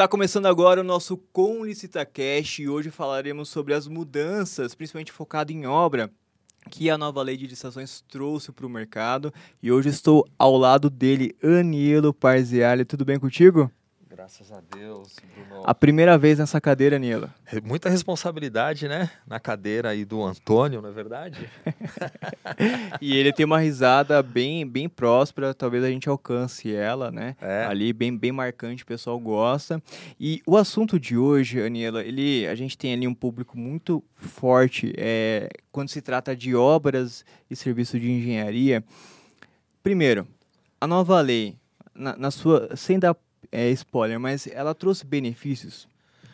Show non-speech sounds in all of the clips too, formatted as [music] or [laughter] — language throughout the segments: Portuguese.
Está começando agora o nosso Com Licitacast e hoje falaremos sobre as mudanças, principalmente focado em obra, que a nova lei de licitações trouxe para o mercado. E hoje estou ao lado dele, Anielo Parziale. Tudo bem contigo? Graças a Deus, Bruno. A primeira vez nessa cadeira, Anielo. Muita responsabilidade, né? Na cadeira aí do Antônio, não é verdade? [laughs] e ele tem uma risada bem, bem próspera, talvez a gente alcance ela, né? É. Ali, bem, bem marcante, o pessoal gosta. E o assunto de hoje, Aniela, ele, a gente tem ali um público muito forte é, quando se trata de obras e serviços de engenharia. Primeiro, a nova lei, na, na sua, sem dar é spoiler, mas ela trouxe benefícios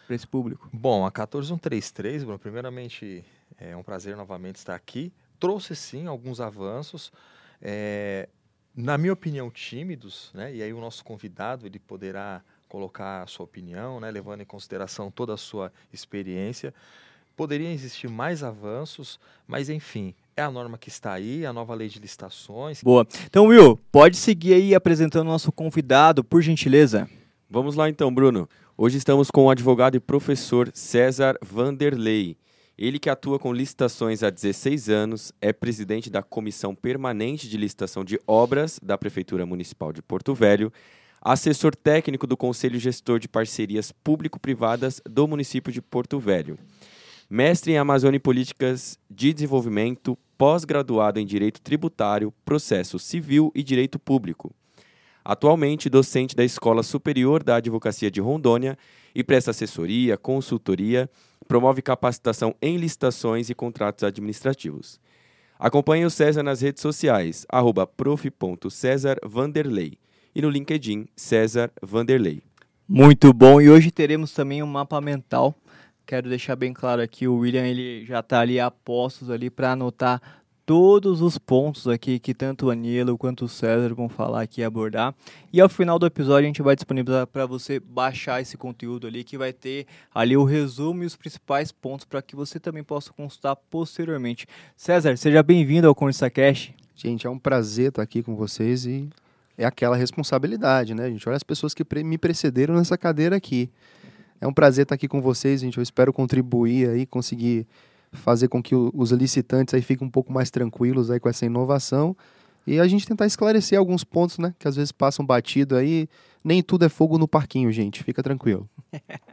para esse público? Bom, a 14133, Bruno, primeiramente é um prazer novamente estar aqui. Trouxe sim alguns avanços, é, na minha opinião, tímidos, né? E aí o nosso convidado ele poderá colocar a sua opinião, né? Levando em consideração toda a sua experiência. Poderiam existir mais avanços, mas enfim, é a norma que está aí, a nova lei de licitações. Boa. Então, Will, pode seguir aí apresentando o nosso convidado, por gentileza. Vamos lá então, Bruno. Hoje estamos com o advogado e professor César Vanderlei. Ele que atua com licitações há 16 anos, é presidente da Comissão Permanente de Licitação de Obras da Prefeitura Municipal de Porto Velho, assessor técnico do Conselho Gestor de Parcerias Público-Privadas do município de Porto Velho mestre em Amazônia e Políticas de Desenvolvimento, pós-graduado em Direito Tributário, Processo Civil e Direito Público. Atualmente docente da Escola Superior da Advocacia de Rondônia e presta assessoria, consultoria, promove capacitação em licitações e contratos administrativos. Acompanhe o César nas redes sociais, arroba prof.cesarvanderlei e no LinkedIn César Vanderlei. Muito bom, e hoje teremos também um mapa mental quero deixar bem claro aqui, o William ele já está ali a postos ali para anotar todos os pontos aqui que tanto o Anilo quanto o César vão falar aqui e abordar. E ao final do episódio a gente vai disponibilizar para você baixar esse conteúdo ali, que vai ter ali o resumo e os principais pontos para que você também possa consultar posteriormente. César, seja bem-vindo ao Conversa Cash. Gente, é um prazer estar aqui com vocês e é aquela responsabilidade, né, gente? Olha as pessoas que me precederam nessa cadeira aqui. É um prazer estar aqui com vocês, gente. Eu espero contribuir aí, conseguir fazer com que os licitantes aí fiquem um pouco mais tranquilos aí com essa inovação e a gente tentar esclarecer alguns pontos, né, que às vezes passam batido aí. Nem tudo é fogo no parquinho, gente. Fica tranquilo. [laughs]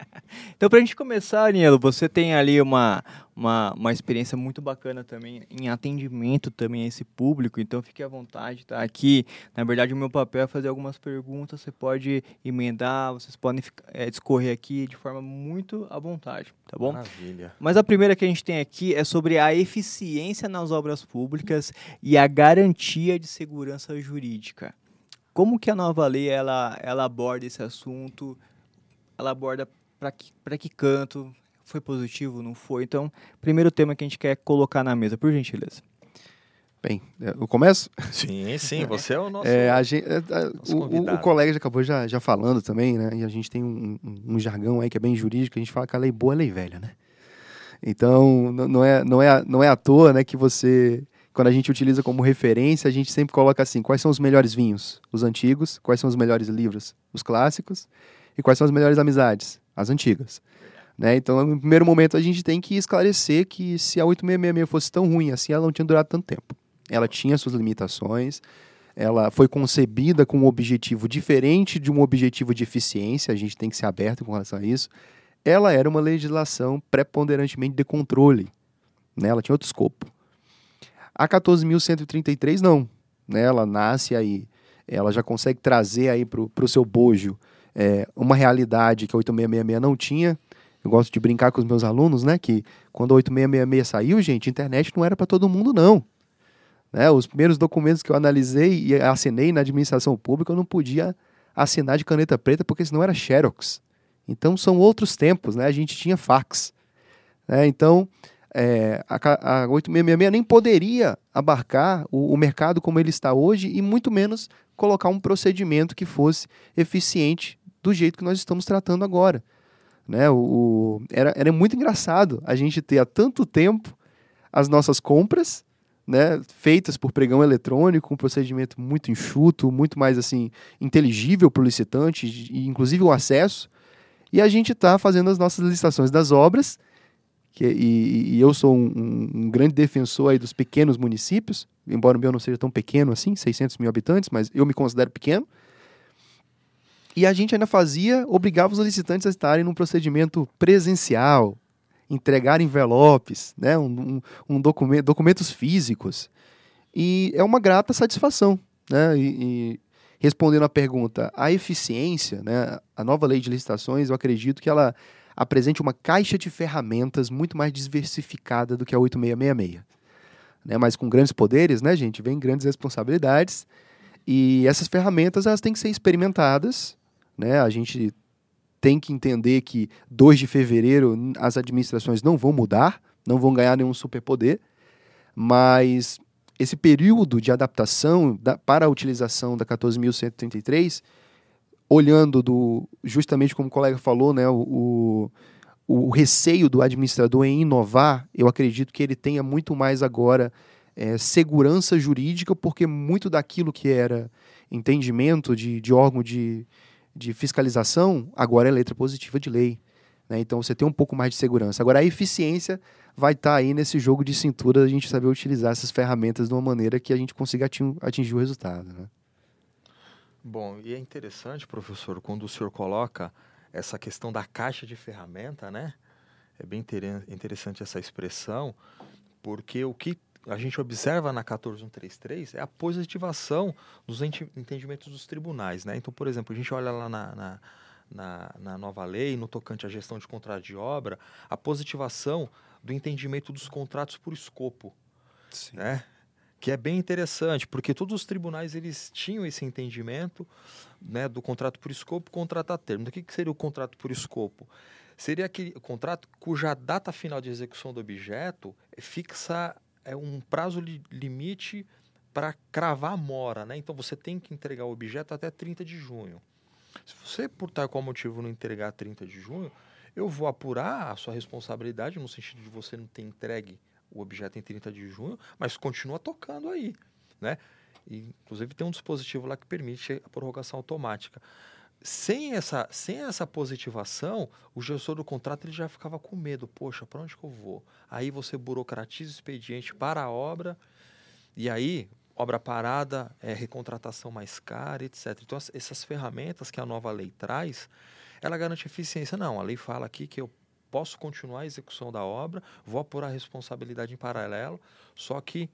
então, para a gente começar, Anielo, você tem ali uma, uma, uma experiência muito bacana também em atendimento também a esse público, então fique à vontade, tá? Aqui, na verdade, o meu papel é fazer algumas perguntas, você pode emendar, vocês podem é, discorrer aqui de forma muito à vontade, tá bom? Maravilha. Mas a primeira que a gente tem aqui é sobre a eficiência nas obras públicas e a garantia de segurança jurídica. Como que a nova lei ela, ela aborda esse assunto? Ela aborda para que, que canto? Foi positivo? Não foi? Então, primeiro tema que a gente quer colocar na mesa, por gentileza. Bem, é, eu começo? Sim, sim, [laughs] você é o nosso, é, a gente, é, nosso o, o, colega já acabou já, já falando também, né? E a gente tem um, um, um, jargão aí que é bem jurídico, a gente fala que a lei boa é lei velha, né? Então, não é, não é, não é à toa né, que você, quando a gente utiliza como referência, a gente sempre coloca assim, quais são os melhores vinhos? Os antigos. Quais são os melhores livros? Os clássicos. E quais são as melhores amizades? As antigas. Né? Então, no primeiro momento, a gente tem que esclarecer que se a 8666 fosse tão ruim assim, ela não tinha durado tanto tempo. Ela tinha suas limitações, ela foi concebida com um objetivo diferente de um objetivo de eficiência, a gente tem que ser aberto com relação a isso. Ela era uma legislação preponderantemente de controle, né? ela tinha outro escopo. A 14.133 não, né? ela nasce aí, ela já consegue trazer aí para o seu bojo é, uma realidade que a 8666 não tinha, eu gosto de brincar com os meus alunos, né? Que quando a 8666 saiu, gente, internet não era para todo mundo, não. Né? Os primeiros documentos que eu analisei e assinei na administração pública, eu não podia assinar de caneta preta, porque senão era Xerox. Então são outros tempos, né? A gente tinha fax. Né? Então, é, a, a 8666 nem poderia abarcar o, o mercado como ele está hoje e muito menos colocar um procedimento que fosse eficiente do jeito que nós estamos tratando agora. Né? O, o, era, era muito engraçado a gente ter há tanto tempo as nossas compras né, feitas por pregão eletrônico, um procedimento muito enxuto, muito mais assim inteligível para o licitante, e inclusive o acesso. E a gente está fazendo as nossas licitações das obras, que, e, e, eu sou um, um, grande defensor aí dos pequenos municípios, embora o meu não seja tão pequeno assim, 600 mil habitantes, mas eu me considero pequeno. E a gente ainda fazia, obrigava os licitantes a estarem num procedimento presencial, entregar envelopes, né, um, um, um documento, documentos físicos. E é uma grata satisfação. Né? E, e, respondendo à pergunta, a eficiência, né, a nova lei de licitações, eu acredito que ela apresente uma caixa de ferramentas muito mais diversificada do que a 8666. Né? Mas com grandes poderes, né, gente, vem grandes responsabilidades. E essas ferramentas elas têm que ser experimentadas. Né? A gente tem que entender que 2 de fevereiro as administrações não vão mudar, não vão ganhar nenhum superpoder, mas esse período de adaptação da, para a utilização da 14.133, olhando do, justamente como o colega falou, né, o, o, o, receio do administrador em inovar, eu acredito que ele tenha muito mais agora é, segurança jurídica, porque muito daquilo que era entendimento de, de órgão de, de fiscalização, agora é letra positiva de lei. Né? Então você tem um pouco mais de segurança. Agora, a eficiência vai estar tá aí nesse jogo de cintura, a gente saber utilizar essas ferramentas de uma maneira que a gente consiga atingir o resultado. Né? Bom, e é interessante, professor, quando o senhor coloca essa questão da caixa de ferramenta, né? É bem interessante essa expressão, porque o que a gente observa na 14133 é a positivação dos entendimentos dos tribunais. Né? Então, por exemplo, a gente olha lá na, na, na, na nova lei, no tocante à gestão de contrato de obra, a positivação do entendimento dos contratos por escopo. Sim. Né? que é bem interessante, porque todos os tribunais eles tinham esse entendimento né, do contrato por escopo, contrato a termo. Então, o que, que seria o contrato por escopo? Seria aquele contrato cuja data final de execução do objeto fixa é um prazo li limite para cravar a mora, né? Então você tem que entregar o objeto até 30 de junho. Se você, por tal qual motivo, não entregar 30 de junho, eu vou apurar a sua responsabilidade, no sentido de você não ter entregue o objeto em 30 de junho, mas continua tocando aí, né? E, inclusive tem um dispositivo lá que permite a prorrogação automática. Sem essa, sem essa positivação, o gestor do contrato ele já ficava com medo. Poxa, para onde que eu vou? Aí você burocratiza o expediente para a obra, e aí, obra parada, é recontratação mais cara, etc. Então, essas ferramentas que a nova lei traz, ela garante eficiência. Não, a lei fala aqui que eu posso continuar a execução da obra, vou apurar a responsabilidade em paralelo, só que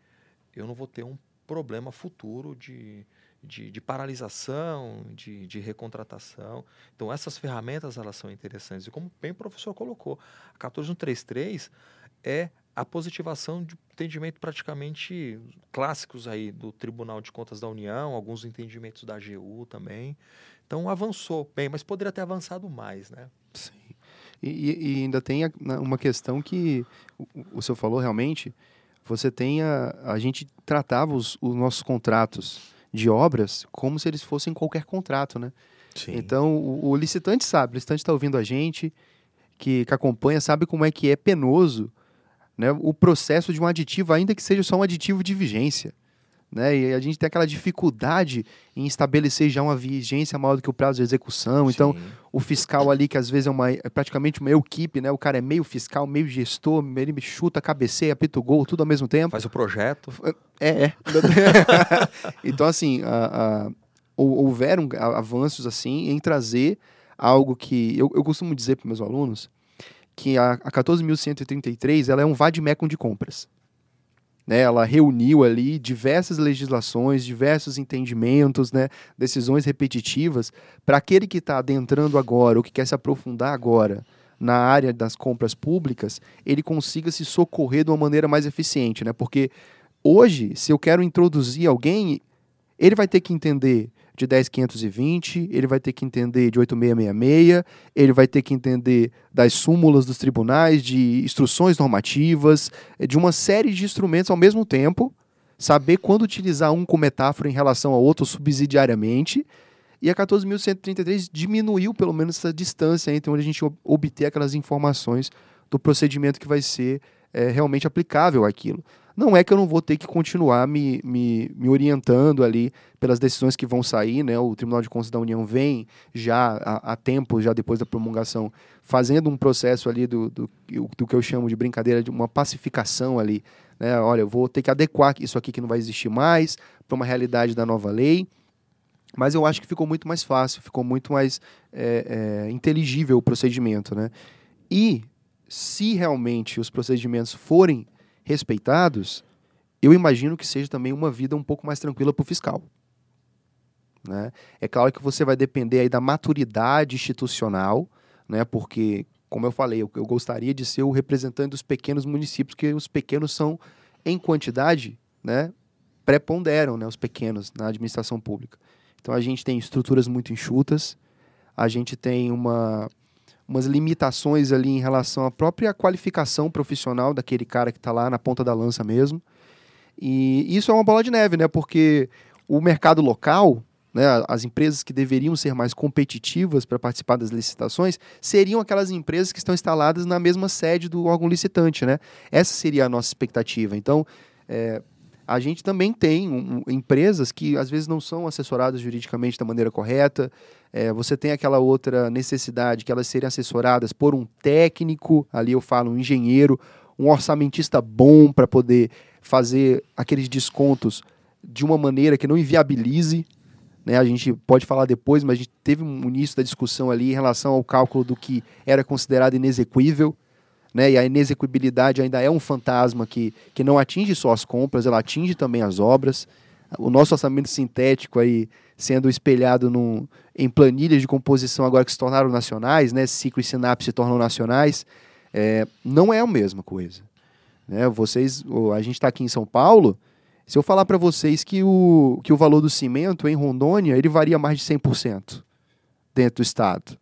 eu não vou ter um problema futuro de, de, de paralisação, de, de, recontratação. Então, essas ferramentas elas são interessantes. E como bem o professor colocou, a 14133 é a positivação de entendimento praticamente clássicos aí do Tribunal de Contas da União, alguns entendimentos da AGU também. Então avançou bem, mas poderia ter avançado mais, né? Sim. E, e ainda tem uma questão que o, o senhor falou realmente, você tem a, a gente tratava os, os nossos contratos de obras como se eles fossem qualquer contrato, né? Sim. Então, o, o licitante sabe, o licitante está ouvindo a gente, que, que acompanha, sabe como é que é penoso né, o processo de um aditivo, ainda que seja só um aditivo de vigência. Né? E a gente tem aquela dificuldade em estabelecer já uma vigência maior do que o prazo de execução. Então, Sim. Então, o fiscal ali, que às vezes é, uma, é praticamente uma equipe, né? O cara é meio fiscal, meio gestor, ele chuta, cabeceia, apita o gol, tudo ao mesmo tempo. Faz o projeto. É, é. [laughs] então, assim, a, a, houveram avanços, assim, em trazer algo que... Eu, eu costumo dizer para meus alunos que a, a 14.133 ela é um vademecum de compras. Né, ela reuniu ali diversas legislações, diversos entendimentos, né, decisões repetitivas, para aquele que está adentrando agora, ou que quer se aprofundar agora na área das compras públicas, ele consiga se socorrer de uma maneira mais eficiente. Né? Porque hoje, se eu quero introduzir alguém, ele vai ter que entender de 10520, ele vai ter que entender de 8666, ele vai ter que entender das súmulas dos tribunais, de instruções normativas, de uma série de instrumentos ao mesmo tempo, saber quando utilizar um como metáfora em relação ao outro subsidiariamente. E a 14.133 diminuiu pelo menos essa distância entre onde a gente obter aquelas informações do procedimento que vai ser é, realmente aplicável àquilo. Não é que eu não vou ter que continuar me, me, me orientando ali pelas decisões que vão sair, né? O Tribunal de Contas da União vem já há, tempo, já depois da promulgação, fazendo um processo ali do, do, do que eu chamo de brincadeira, de uma pacificação ali. Né? Olha, eu vou ter que adequar isso aqui que não vai existir mais para uma realidade da nova lei. Mas eu acho que ficou muito mais fácil, ficou muito mais é, é, inteligível o procedimento. Né? E se realmente os procedimentos forem respeitados, eu imagino que seja também uma vida um pouco mais tranquila para o fiscal. Né? É claro que você vai depender aí da maturidade institucional, né? porque, como eu falei, eu, eu gostaria de ser o representante dos pequenos municípios, que os pequenos são, em quantidade, né? preponderam né? os pequenos na administração pública. Então a gente tem estruturas muito enxutas, a gente tem uma, umas limitações ali em relação à própria qualificação profissional daquele cara que está lá na ponta da lança mesmo. E isso é uma bola de neve, né? Porque o mercado local, né, as empresas que deveriam ser mais competitivas para participar das licitações, seriam aquelas empresas que estão instaladas na mesma sede do órgão licitante, né? Essa seria a nossa expectativa. Então, é, a gente também tem um, empresas que às vezes não são assessoradas juridicamente da maneira correta. É, você tem aquela outra necessidade que elas serem assessoradas por um técnico, ali eu falo um engenheiro, um orçamentista bom para poder fazer aqueles descontos de uma maneira que não inviabilize. Né? A gente pode falar depois, mas a gente teve um início da discussão ali em relação ao cálculo do que era considerado inexequível né? E a inexequibilidade ainda é um fantasma que, que não atinge só as compras, ela atinge também as obras. O nosso orçamento sintético aí sendo espelhado em planilhas de composição agora que se tornaram nacionais, né? Ciclo e Sinapse se tornam nacionais, é, não é a mesma coisa. Né? Vocês, a gente está aqui em São Paulo, se eu falar para vocês que o, que o valor do cimento em Rondônia ele varia mais de 100% dentro do estado.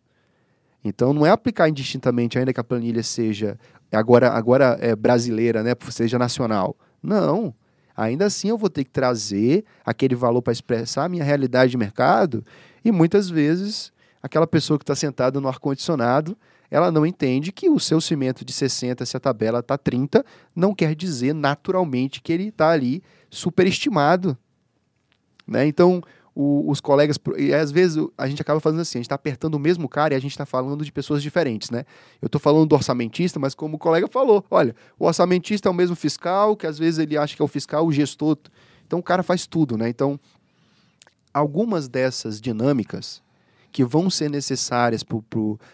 Então não é aplicar indistintamente, ainda que a planilha seja agora, agora é brasileira, né, seja nacional. Não. Ainda assim eu vou ter que trazer aquele valor para expressar a minha realidade de mercado e muitas vezes aquela pessoa que está sentada no ar-condicionado, ela não entende que o seu cimento de 60, se a tabela está 30, não quer dizer naturalmente que ele está ali superestimado. Né? Então, o, os colegas. E às vezes a gente acaba fazendo assim, a gente está apertando o mesmo cara e a gente está falando de pessoas diferentes, né? Eu estou falando do orçamentista, mas como o colega falou, olha, o orçamentista é o mesmo fiscal, que às vezes ele acha que é o fiscal, o gestor. Então o cara faz tudo, né? Então, algumas dessas dinâmicas que vão ser necessárias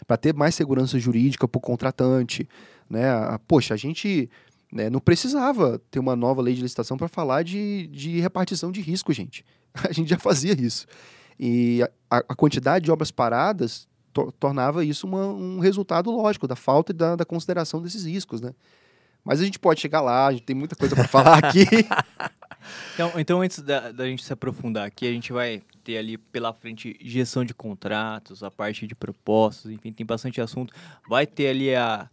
para ter mais segurança jurídica para o contratante, né? Poxa, a gente né, não precisava ter uma nova lei de licitação para falar de, de repartição de risco, gente. [laughs] a gente já fazia isso. E a, a quantidade de obras paradas to, tornava isso uma, um resultado lógico da falta da, da consideração desses riscos, né? Mas a gente pode chegar lá, a gente tem muita coisa para falar aqui. [laughs] Então, então antes da, da, gente se aprofundar aqui, a gente vai ter ali pela frente gestão de contratos, a parte de propostas, enfim, tem bastante assunto. Vai ter ali a.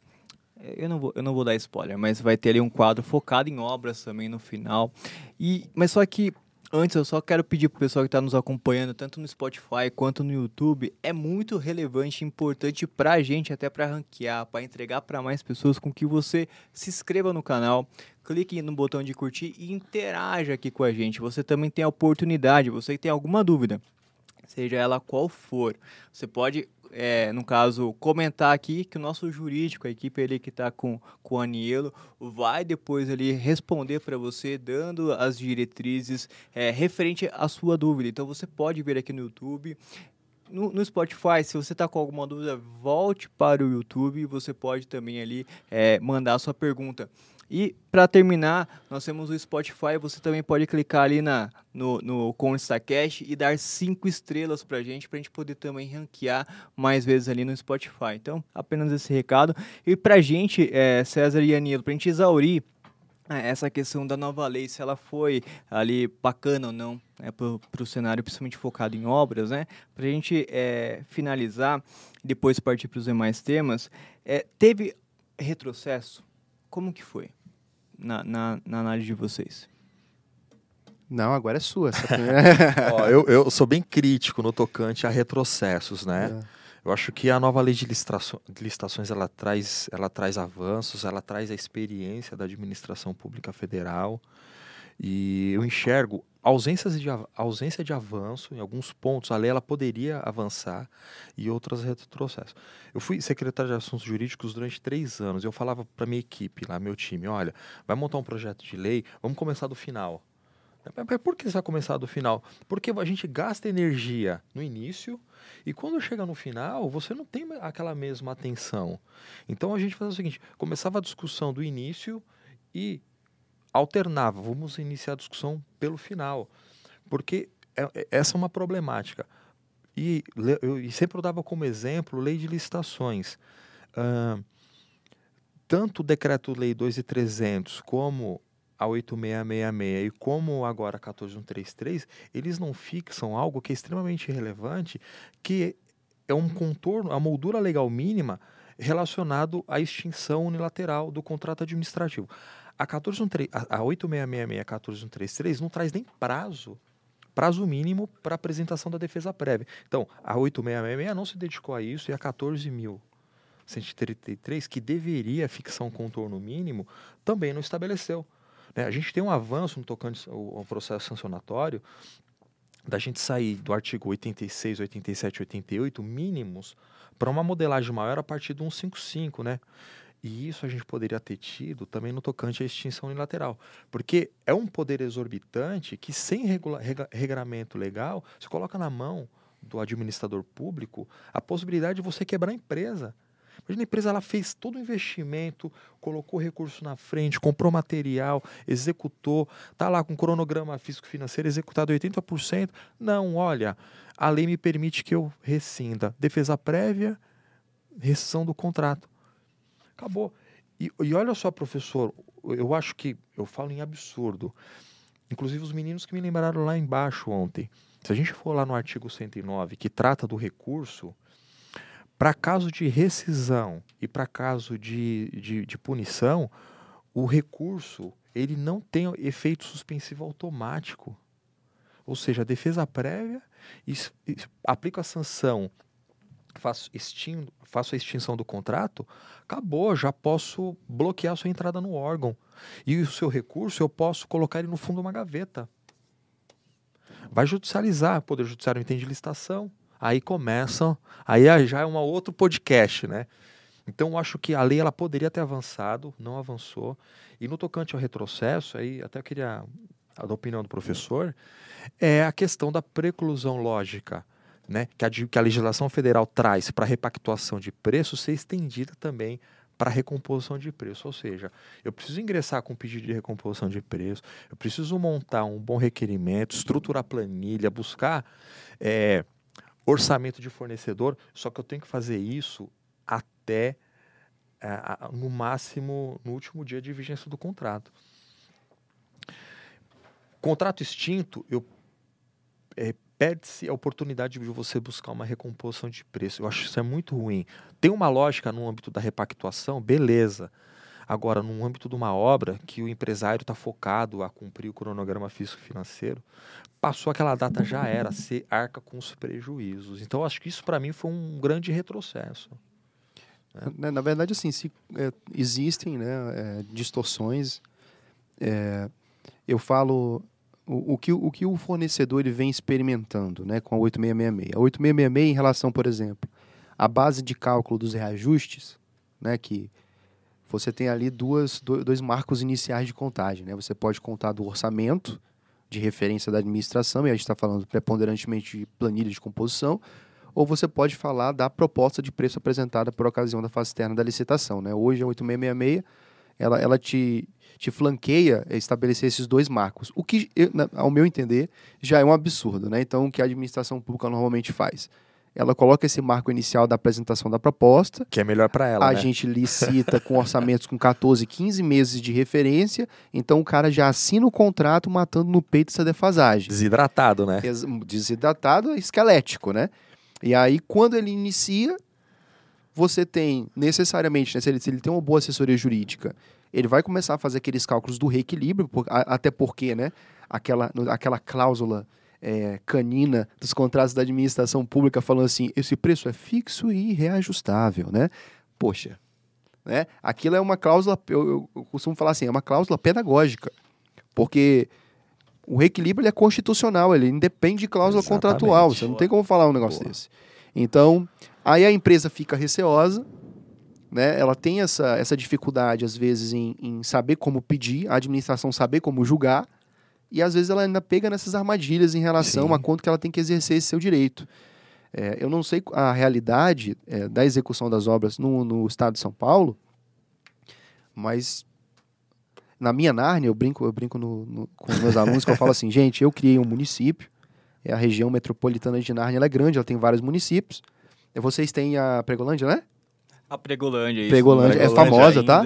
Eu não, vou, eu não vou dar spoiler, mas vai ter ali um quadro focado em obras também no final. E, mas só que Antes, eu só quero pedir pro pessoal que está nos acompanhando, tanto no Spotify quanto no YouTube, é muito relevante e importante para a gente, até para ranquear, para entregar para mais pessoas, com que você se inscreva no canal, clique no botão de curtir e interaja aqui com a gente. Você também tem a oportunidade, você que tem alguma dúvida, seja ela qual for, você pode é, no caso, comentar aqui que o nosso jurídico, a equipe ali que está com, com o Anielo, vai depois ali responder para você, dando as diretrizes é, referente à sua dúvida. Então você pode ver aqui no YouTube. No, no, Spotify, se você está com alguma dúvida, volte para o YouTube e você pode também ali é, mandar a sua pergunta. E para terminar, nós temos o Spotify. Você também pode clicar ali na, no, no Cash e dar cinco estrelas para a gente, para a gente poder também ranquear mais vezes ali no Spotify. Então, apenas esse recado. E para a gente, é, César e Anilo, para a gente exaurir é, essa questão da nova lei, se ela foi ali bacana ou não né, para o cenário, principalmente focado em obras, né? Para a gente é, finalizar, depois partir para os demais temas, é, teve retrocesso? Como que foi? Na, na, na análise de vocês? Não, agora é sua. [laughs] Ó, eu, eu sou bem crítico no tocante a retrocessos, né? É. Eu acho que a nova lei de licitações ela traz, ela traz avanços, ela traz a experiência da administração pública federal. E eu enxergo ausências de, ausência de avanço em alguns pontos. A lei ela poderia avançar e outras retrocessos. Eu fui secretário de Assuntos Jurídicos durante três anos. Eu falava para minha equipe, lá, meu time, olha, vai montar um projeto de lei, vamos começar do final. Por que você vai começar do final? Porque a gente gasta energia no início e quando chega no final, você não tem aquela mesma atenção. Então a gente fazia o seguinte: começava a discussão do início e alternava. Vamos iniciar a discussão pelo final. Porque é, é, essa é uma problemática. E eu e sempre eu dava como exemplo lei de licitações. Uh, tanto o decreto-lei 2.300 como a 8666 e como agora a 14133, eles não fixam algo que é extremamente relevante, que é um contorno, a moldura legal mínima relacionado à extinção unilateral do contrato administrativo. A, 14133, a 8666 e a 14133 não traz nem prazo prazo mínimo para apresentação da defesa prévia. Então, a 8666 não se dedicou a isso e a 14.133, que deveria fixar um contorno mínimo, também não estabeleceu. Né? A gente tem um avanço no tocante ao, processo sancionatório da gente sair do artigo 86, 87, 88 mínimos para uma modelagem maior a partir do 155, né? E isso a gente poderia ter tido também no tocante à extinção unilateral. Porque é um poder exorbitante que, sem regula, regra, regramento legal, se coloca na mão do administrador público a possibilidade de você quebrar a empresa. Imagina a empresa ela fez todo o investimento, colocou recurso na frente, comprou material, executou, está lá com cronograma físico-financeiro executado 80%. Não, olha, a lei me permite que eu rescinda. Defesa prévia, rescisão do contrato. Acabou. E, e olha só, professor, eu acho que eu falo em absurdo. Inclusive os meninos que me lembraram lá embaixo ontem. Se a gente for lá no artigo 109, que trata do recurso, para caso de rescisão e para caso de, de, de, punição, o recurso ele não tem efeito suspensivo automático. Ou seja, a defesa prévia aplica a sanção, faço, extingo, faço a extinção do contrato, acabou, já posso bloquear a sua entrada no órgão. E o seu recurso eu posso colocar ele no fundo de uma gaveta. Vai judicializar, o Poder Judiciário entende licitação, aí começam, aí já é um outro podcast, né? Então eu acho que a lei ela poderia ter avançado, não avançou. E no tocante ao retrocesso, aí até eu queria a opinião do professor, é a questão da preclusão lógica, né? Que a, que a legislação federal traz para repactuação de preço ser estendida também para recomposição de preço. Ou seja, eu preciso ingressar com pedido de recomposição de preço, eu preciso montar um bom requerimento, estruturar planilha, buscar é, orçamento de fornecedor, só que eu tenho que fazer isso até é, no máximo no último dia de vigência do contrato. Contrato extinto, eu é, perde-se a oportunidade de você buscar uma recomposição de preço. Eu acho isso é muito ruim. Tem uma lógica no âmbito da repactuação, beleza. Agora, no âmbito de uma obra que o empresário está focado a cumprir o cronograma físico-financeiro, passou aquela data, já era, se arca com os prejuízos. Então, acho que isso para mim foi um grande retrocesso. Né? Na verdade, assim, se, é, existem né, é, distorções. É, eu falo o, o, que, o que o fornecedor ele vem experimentando né, com a 8666. A 8666, em relação, por exemplo, à base de cálculo dos reajustes, né, que você tem ali duas, dois marcos iniciais de contagem. Né? Você pode contar do orçamento de referência da administração, e a gente está falando preponderantemente de planilha de composição, ou você pode falar da proposta de preço apresentada por ocasião da fase externa da licitação. Né? Hoje, a 8666, ela, ela te, te flanqueia estabelecer esses dois marcos, o que, ao meu entender, já é um absurdo. Né? Então, o que a administração pública normalmente faz? ela coloca esse marco inicial da apresentação da proposta. Que é melhor para ela. A né? gente [laughs] licita com orçamentos com 14, 15 meses de referência. Então o cara já assina o contrato matando no peito essa defasagem. Desidratado, né? Desidratado, esquelético, né? E aí, quando ele inicia, você tem necessariamente, né, se, ele, se ele tem uma boa assessoria jurídica, ele vai começar a fazer aqueles cálculos do reequilíbrio, por, a, até porque, né, aquela, aquela cláusula é, canina dos contratos da administração pública falando assim, esse preço é fixo e reajustável, né? Poxa, né? Aquilo é uma cláusula, eu, eu costumo falar assim, é uma cláusula pedagógica, porque o reequilíbrio é constitucional, ele independe de cláusula Exatamente. contratual, você não tem como falar um negócio Boa. desse. Então, aí a empresa fica receosa, né? Ela tem essa, essa dificuldade, às vezes, em, em saber como pedir, a administração saber como julgar, e às vezes ela ainda pega nessas armadilhas em relação Sim. a quanto que ela tem que exercer esse seu direito. É, eu não sei a realidade é, da execução das obras no, no estado de São Paulo, mas na minha Nárnia, eu brinco, eu brinco no, no, com meus alunos que eu falo assim, gente, eu criei um município, é a região metropolitana de Nárnia, ela é grande, ela tem vários municípios. Vocês têm a Pregolândia, né? A Pregolândia, isso. Pregolândia, é famosa, tá?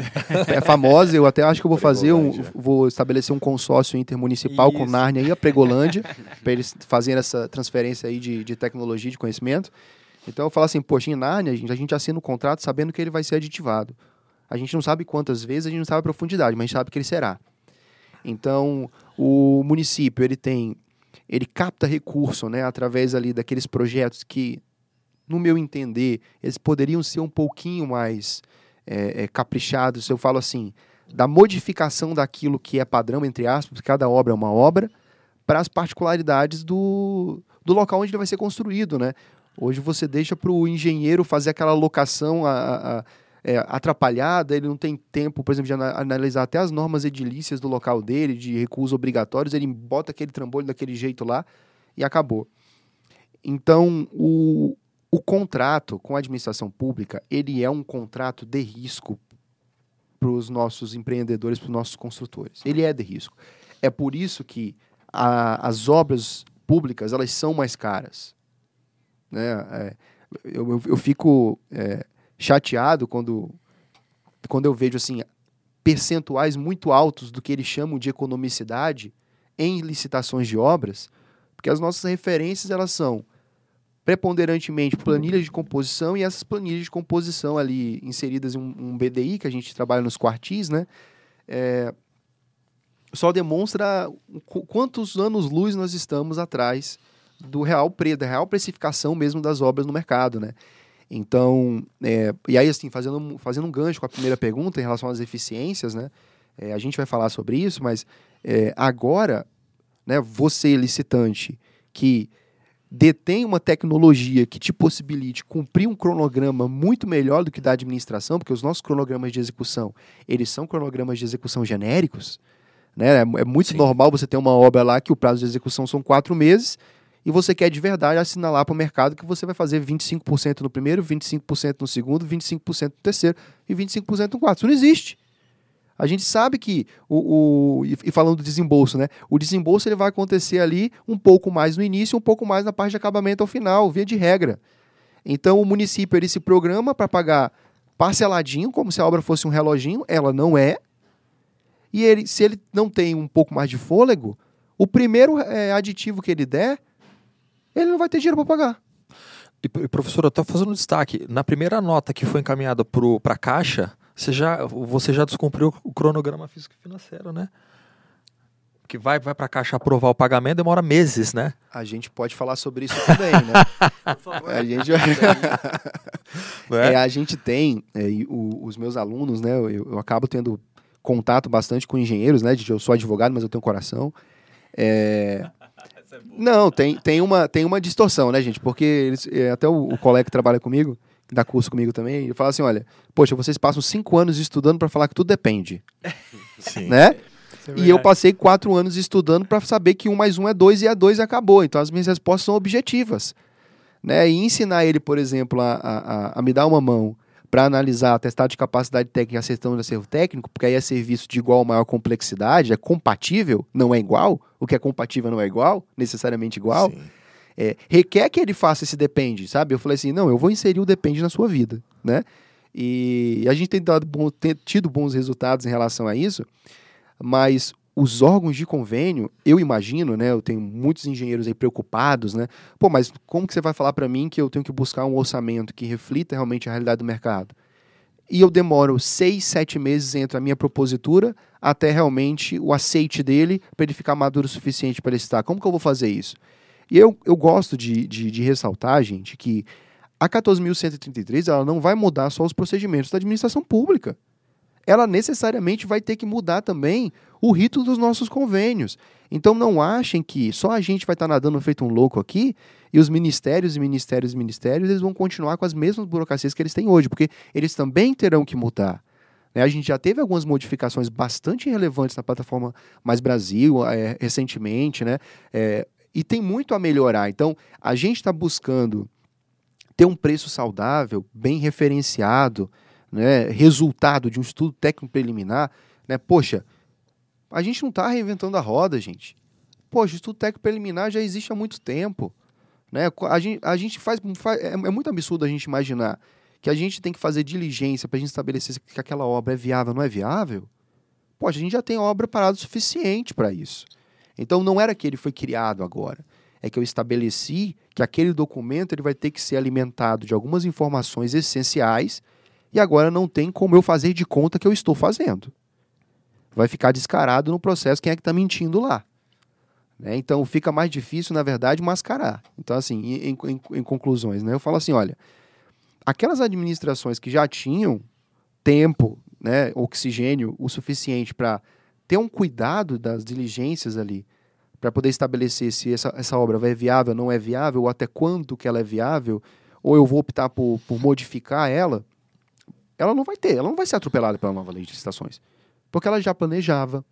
É famosa, eu até acho que eu vou fazer um. Vou estabelecer um consórcio intermunicipal isso. com Nárnia e a Pregolândia, para eles fazerem essa transferência aí de, de tecnologia, de conhecimento. Então eu falo assim, poxa, em Nárnia, a gente, a gente assina o um contrato sabendo que ele vai ser aditivado. A gente não sabe quantas vezes, a gente não sabe a profundidade, mas a gente sabe que ele será. Então, o município, ele tem. Ele capta recurso, né, através ali daqueles projetos que no meu entender, eles poderiam ser um pouquinho mais é, é, caprichados. Eu falo assim, da modificação daquilo que é padrão, entre aspas, cada obra é uma obra, para as particularidades do, do local onde ele vai ser construído, né? Hoje você deixa para o engenheiro fazer aquela locação a, a, é, atrapalhada, ele não tem tempo, por exemplo, de analisar até as normas edilícias do local dele, de recursos obrigatórios, ele bota aquele trambolho daquele jeito lá e acabou. Então, o, o contrato com a administração pública, ele é um contrato de risco para os nossos empreendedores, para os nossos construtores. Ele é de risco. É por isso que a, as obras públicas elas são mais caras. Né? É, eu, eu, eu, fico é, chateado quando, quando eu vejo assim percentuais muito altos do que eles chamam de economicidade em licitações de obras, porque as nossas referências elas são preponderantemente planilhas de composição e essas planilhas de composição ali inseridas em um, um BDI, que a gente trabalha nos quartis, né? É, só demonstra quantos anos-luz nós estamos atrás do real preço, da real precificação mesmo das obras no mercado, né? Então, é, e aí assim, fazendo, fazendo um gancho com a primeira pergunta em relação às eficiências, né? É, a gente vai falar sobre isso, mas é, agora, né, você licitante que detém uma tecnologia que te possibilite cumprir um cronograma muito melhor do que da administração, porque os nossos cronogramas de execução, eles são cronogramas de execução genéricos, né? É, é muito Sim. normal você ter uma obra lá que o prazo de execução são quatro meses e você quer de verdade assinalar para o mercado que você vai fazer 25% no primeiro, 25% no segundo, 25% no terceiro e 25% no quarto. Isso não existe. A gente sabe que o, o, e falando do desembolso, né? O desembolso ele vai acontecer ali um pouco mais no início, um pouco mais na parte de acabamento ao final, via de regra. Então o município ele se programa para pagar parceladinho, como se a obra fosse um reloginho, ela não é. E ele, se ele não tem um pouco mais de fôlego, o primeiro é, aditivo que ele der, ele não vai ter dinheiro para pagar. E, professor, eu estou fazendo um destaque. Na primeira nota que foi encaminhada para a Caixa, você já, você já descumpriu o cronograma físico e financeiro, né? Que vai, vai para a Caixa aprovar o pagamento, demora meses, né? A gente pode falar sobre isso também, né? [laughs] a, gente... [laughs] é? é? a gente tem, é, o, os meus alunos, né? Eu, eu, acabo tendo contato bastante com engenheiros, né? Eu sou advogado, mas eu tenho coração. É... [laughs] Não, tem, tem, uma, tem uma distorção, né, gente? Porque eles, é, até o, o colega que trabalha comigo, que dá curso comigo também, ele fala assim: olha, poxa, vocês passam cinco anos estudando para falar que tudo depende. [laughs] Sim. Né? É e eu passei quatro anos estudando para saber que um mais um é dois e é dois e acabou. Então as minhas respostas são objetivas. Né? E ensinar ele, por exemplo, a, a, a me dar uma mão para analisar atestado de capacidade técnica e acertão de acervo técnico, porque aí é serviço de igual ou maior complexidade, é compatível, não é igual. O que é compatível não é igual, necessariamente igual. Sim é, requer que ele faça esse depende, sabe? Eu falei assim, não, eu vou inserir o depende na sua vida, né? E a gente tem, dado bom, tem tido bons resultados em relação a isso, mas os órgãos de convênio, eu imagino, né? Eu tenho muitos engenheiros aí preocupados, né? Pô, mas como que você vai falar para mim que eu tenho que buscar um orçamento que reflita realmente a realidade do mercado? E eu demoro seis, sete meses entre a minha propositura até realmente o aceite dele para ele ficar maduro o suficiente para ele estar. Como que eu vou fazer isso? E eu, eu gosto de, de, de ressaltar, gente, que a 14.133 ela não vai mudar só os procedimentos da administração pública. Ela necessariamente vai ter que mudar também o rito dos nossos convênios. Então não achem que só a gente vai estar nadando feito um louco aqui e os ministérios e ministérios e ministérios eles vão continuar com as mesmas burocracias que eles têm hoje, porque eles também terão que mudar. Né? A gente já teve algumas modificações bastante relevantes na plataforma Mais Brasil é, recentemente, né? É, e tem muito a melhorar. Então, a gente está buscando ter um preço saudável, bem referenciado, né? resultado de um estudo técnico preliminar. Né? Poxa, a gente não está reinventando a roda, gente. Poxa, o estudo técnico preliminar já existe há muito tempo. Né? A, gente, a gente faz, faz é, é, muito absurdo a gente imaginar que a gente tem que fazer diligência para a gente estabelecer que aquela obra é viável ou não é viável. Poxa, a gente já tem obra parada o suficiente para isso. Então não era que ele foi criado agora. É que eu estabeleci que aquele documento ele vai ter que ser alimentado de algumas informações essenciais e agora não tem como eu fazer de conta que eu estou fazendo. Vai ficar descarado no processo quem é que está mentindo lá. Né? Então fica mais difícil, na verdade, mascarar. Então, assim, em, em, em conclusões, né? eu falo assim: olha, aquelas administrações que já tinham tempo, né, oxigênio o suficiente para ter um cuidado das diligências ali, para poder estabelecer se essa, essa obra é viável, não é viável, ou até quanto que ela é viável, ou eu vou optar por, por modificar ela, ela não vai ter, ela não vai ser atropelada pela nova lei de licitações. Porque ela já planejava,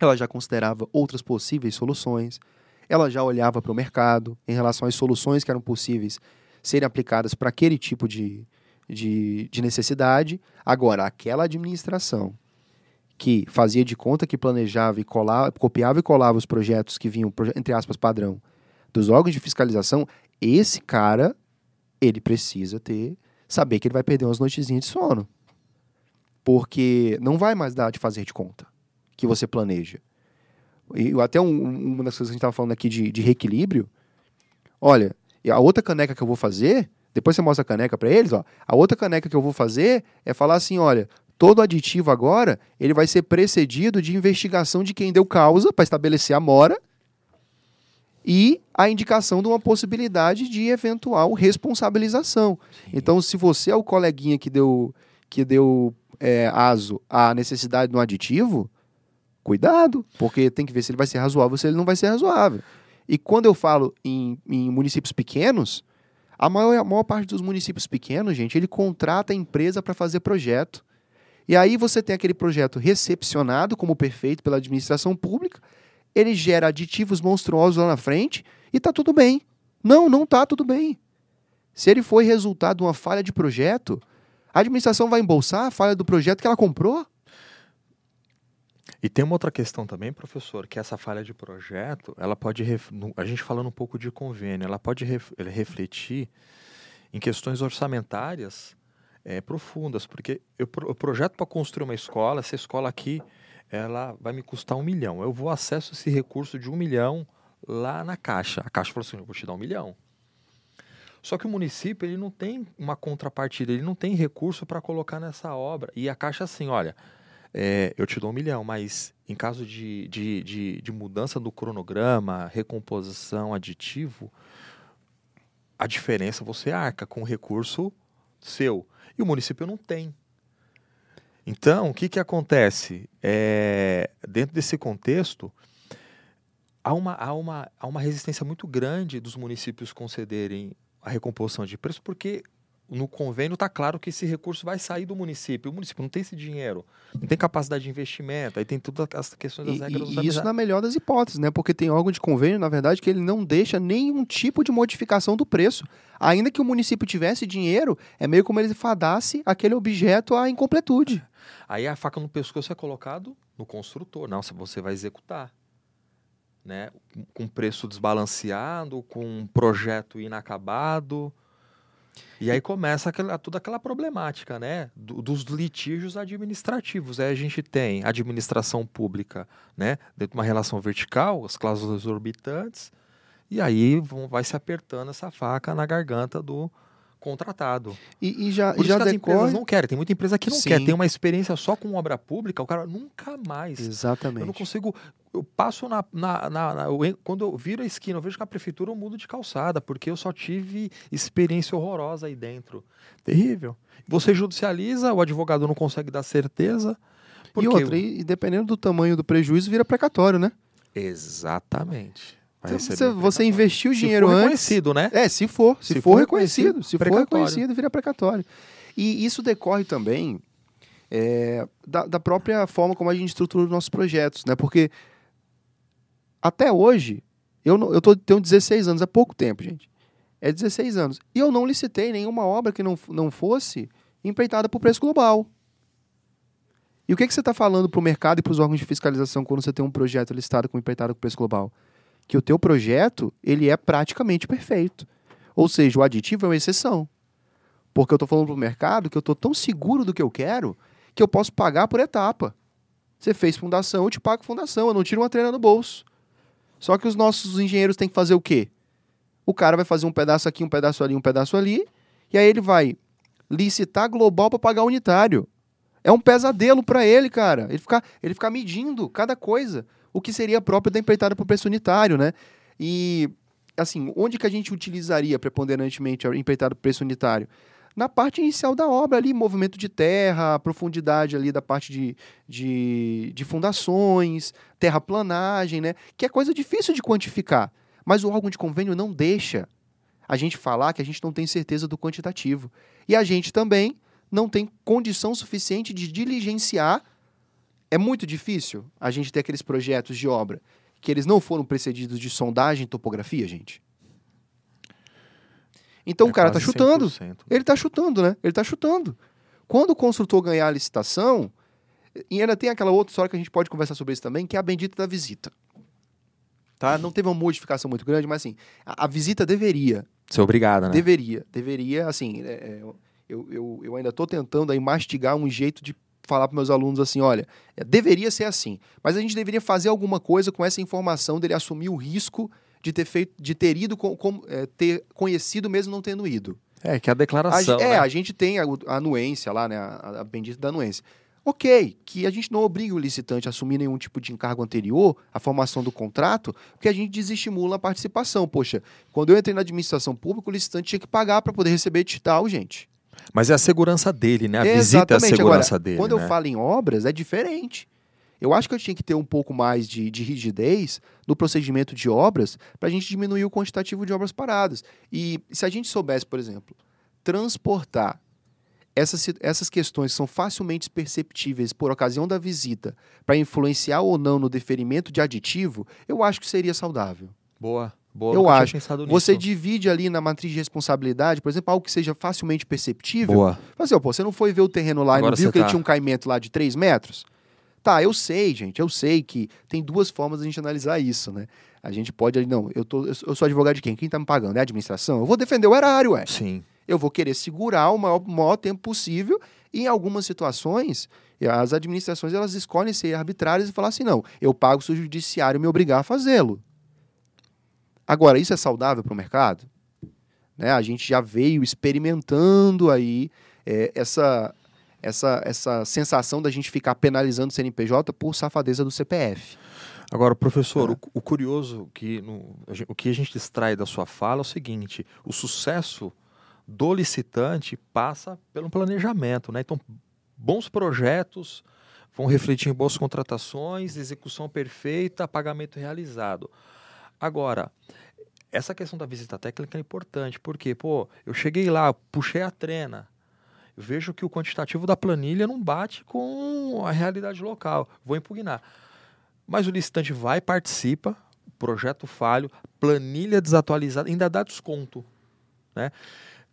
ela já considerava outras possíveis soluções, ela já olhava para o mercado em relação às soluções que eram possíveis serem aplicadas para aquele tipo de, de, de necessidade. Agora, aquela administração que fazia de conta que planejava e colava, copiava e colava os projetos que vinham, entre aspas, padrão, dos órgãos de fiscalização, esse cara, ele precisa ter, saber que ele vai perder umas noitezinhas de sono. Porque não vai mais dar de fazer de conta que você planeja. E até um, uma das coisas que a gente estava falando aqui de, de reequilíbrio, olha, a outra caneca que eu vou fazer, depois você mostra a caneca para eles, ó, a outra caneca que eu vou fazer é falar assim, olha, todo aditivo agora ele vai ser precedido de investigação de quem deu causa para estabelecer a mora e a indicação de uma possibilidade de eventual responsabilização. Sim. Então, se você é o coleguinha que deu que deu é, aso à necessidade de um aditivo, cuidado, porque tem que ver se ele vai ser razoável ou se ele não vai ser razoável. E quando eu falo em, em municípios pequenos, a maior, a maior parte dos municípios pequenos, gente, ele contrata a empresa para fazer projeto. E aí você tem aquele projeto recepcionado como perfeito pela administração pública, ele gera aditivos monstruosos lá na frente e tá tudo bem. Não, não tá tudo bem. Se ele foi resultado de uma falha de projeto, a administração vai embolsar a falha do projeto que ela comprou? E tem uma outra questão também, professor, que essa falha de projeto, ela pode, a gente falando um pouco de convênio, ela pode refletir em questões orçamentárias é, profundas, porque eu, eu projeto para construir uma escola, essa escola aqui ela vai me custar um milhão. Eu vou acesso esse recurso de um milhão lá na Caixa. A Caixa falou assim, eu vou te dar um milhão. Só que o município ele não tem uma contrapartida, ele não tem recurso para colocar nessa obra. E a Caixa assim, olha, é, eu te dou um milhão, mas em caso de, de, de, de mudança do cronograma, recomposição, aditivo, a diferença você arca com o recurso seu. E o município não tem. Então, o que, que acontece? É, dentro desse contexto, há uma, há, uma, há uma resistência muito grande dos municípios concederem a recomposição de preço, porque no convênio está claro que esse recurso vai sair do município. O município não tem esse dinheiro, não tem capacidade de investimento, aí tem todas as questões das e, regras. E isso na melhor das hipóteses, né? Porque tem órgão de convênio, na verdade, que ele não deixa nenhum tipo de modificação do preço. Ainda que o município tivesse dinheiro, é meio como ele fadasse aquele objeto à incompletude. Aí a faca no pescoço é colocado no construtor. Não, você vai executar. Né? Com preço desbalanceado, com um projeto inacabado. E aí começa aquela, toda aquela problemática, né? Do, dos litígios administrativos. Aí a gente tem administração pública, né? Dentro de uma relação vertical, as cláusulas exorbitantes, e aí vão, vai se apertando essa faca na garganta do contratado. E, e já, Por já isso que decorre... as empresas não querem. Tem muita empresa que não Sim. quer. Tem uma experiência só com obra pública, o cara nunca mais. Exatamente. Eu não consigo eu passo na, na, na, na, Quando eu viro a esquina, eu vejo que a prefeitura eu mudo de calçada, porque eu só tive experiência horrorosa aí dentro. Terrível. Você judicializa, o advogado não consegue dar certeza. Porque... E outra, e dependendo do tamanho do prejuízo, vira precatório, né? Exatamente. Você, você investiu dinheiro se for antes. reconhecido, né? É, se for. Se, se for, for, reconhecido. reconhecido se for reconhecido, vira precatório. E isso decorre também é, da, da, própria forma como a gente estrutura os nossos projetos, né? Porque até hoje, eu, não, eu tô, tenho 16 anos, é pouco tempo, gente. É 16 anos. E eu não licitei nenhuma obra que não, não fosse empreitada por preço global. E o que, que você está falando para o mercado e para os órgãos de fiscalização quando você tem um projeto listado com empreitado com preço global? Que o teu projeto ele é praticamente perfeito. Ou seja, o aditivo é uma exceção. Porque eu estou falando para o mercado que eu estou tão seguro do que eu quero que eu posso pagar por etapa. Você fez fundação, eu te pago fundação, eu não tiro uma treina no bolso. Só que os nossos engenheiros têm que fazer o quê? O cara vai fazer um pedaço aqui, um pedaço ali, um pedaço ali, e aí ele vai licitar global para pagar unitário. É um pesadelo para ele, cara. Ele ficar ele fica medindo cada coisa, o que seria próprio da empreitada para o preço unitário, né? E, assim, onde que a gente utilizaria preponderantemente a empreitada para o preço unitário? na parte inicial da obra ali, movimento de terra, profundidade ali da parte de, de, de fundações, terraplanagem, né? Que é coisa difícil de quantificar. Mas o órgão de convênio não deixa a gente falar que a gente não tem certeza do quantitativo. E a gente também não tem condição suficiente de diligenciar. É muito difícil a gente ter aqueles projetos de obra que eles não foram precedidos de sondagem e topografia, gente. Então é o cara está chutando. Ele está chutando, né? Ele está chutando. Quando o construtor ganhar a licitação, e ainda tem aquela outra história que a gente pode conversar sobre isso também, que é a bendita da visita. Tá? Não teve uma modificação muito grande, mas assim, a, a visita deveria. Ser obrigada, né? Deveria. Deveria, assim, é, é eu, eu, eu ainda estou tentando aí mastigar um jeito de falar para meus alunos assim, olha, é, deveria ser assim, mas a gente deveria fazer alguma coisa com essa informação dele assumir o risco de ter feito, de ter ido, com, com é, ter conhecido mesmo não tendo ido. É, que é a declaração. A, é, né? a gente tem a, a anuência lá, né? A, a, bendita da anuência. Ok, que a gente não obriga o licitante a assumir nenhum tipo de encargo anterior à formação do contrato, porque a gente desestimula a participação. Poxa, quando eu entrei na administração pública, o licitante tinha que pagar para poder receber edital, gente. Mas é a segurança dele, né? A visita é a segurança Agora, dele. Quando né? eu falo em obras, é diferente. Eu acho que eu tinha que ter um pouco mais de, de rigidez no procedimento de obras para a gente diminuir o quantitativo de obras paradas. E se a gente soubesse, por exemplo, transportar essas, essas questões que são facilmente perceptíveis por ocasião da visita para influenciar ou não no deferimento de aditivo, eu acho que seria saudável. Boa. Boa, eu acho. Você divide ali na matriz de responsabilidade, por exemplo, algo que seja facilmente perceptível. Boa. Mas, assim, pô, você não foi ver o terreno lá Agora e não viu que tá... ele tinha um caimento lá de 3 metros? Tá, eu sei, gente, eu sei que tem duas formas de a gente analisar isso, né? A gente pode, não, eu, tô, eu sou advogado de quem? Quem tá me pagando? É a administração? Eu vou defender o erário, ué. Sim. Eu vou querer segurar o maior, maior tempo possível e em algumas situações, as administrações elas escolhem ser arbitrárias e falar assim, não, eu pago se o judiciário me obrigar a fazê-lo. Agora, isso é saudável para o mercado? Né? A gente já veio experimentando aí é, essa essa, essa sensação da gente ficar penalizando o CNPJ por safadeza do CPF. Agora, professor, é. o, o, curioso, que no, o que a gente extrai da sua fala é o seguinte: o sucesso do licitante passa pelo planejamento. Né? Então, bons projetos vão refletir em boas contratações, execução perfeita, pagamento realizado. Agora, essa questão da visita técnica é importante, porque, pô, eu cheguei lá, puxei a trena, vejo que o quantitativo da planilha não bate com a realidade local. Vou impugnar. Mas o licitante vai, participa, projeto falho, planilha desatualizada, ainda dá desconto. Né?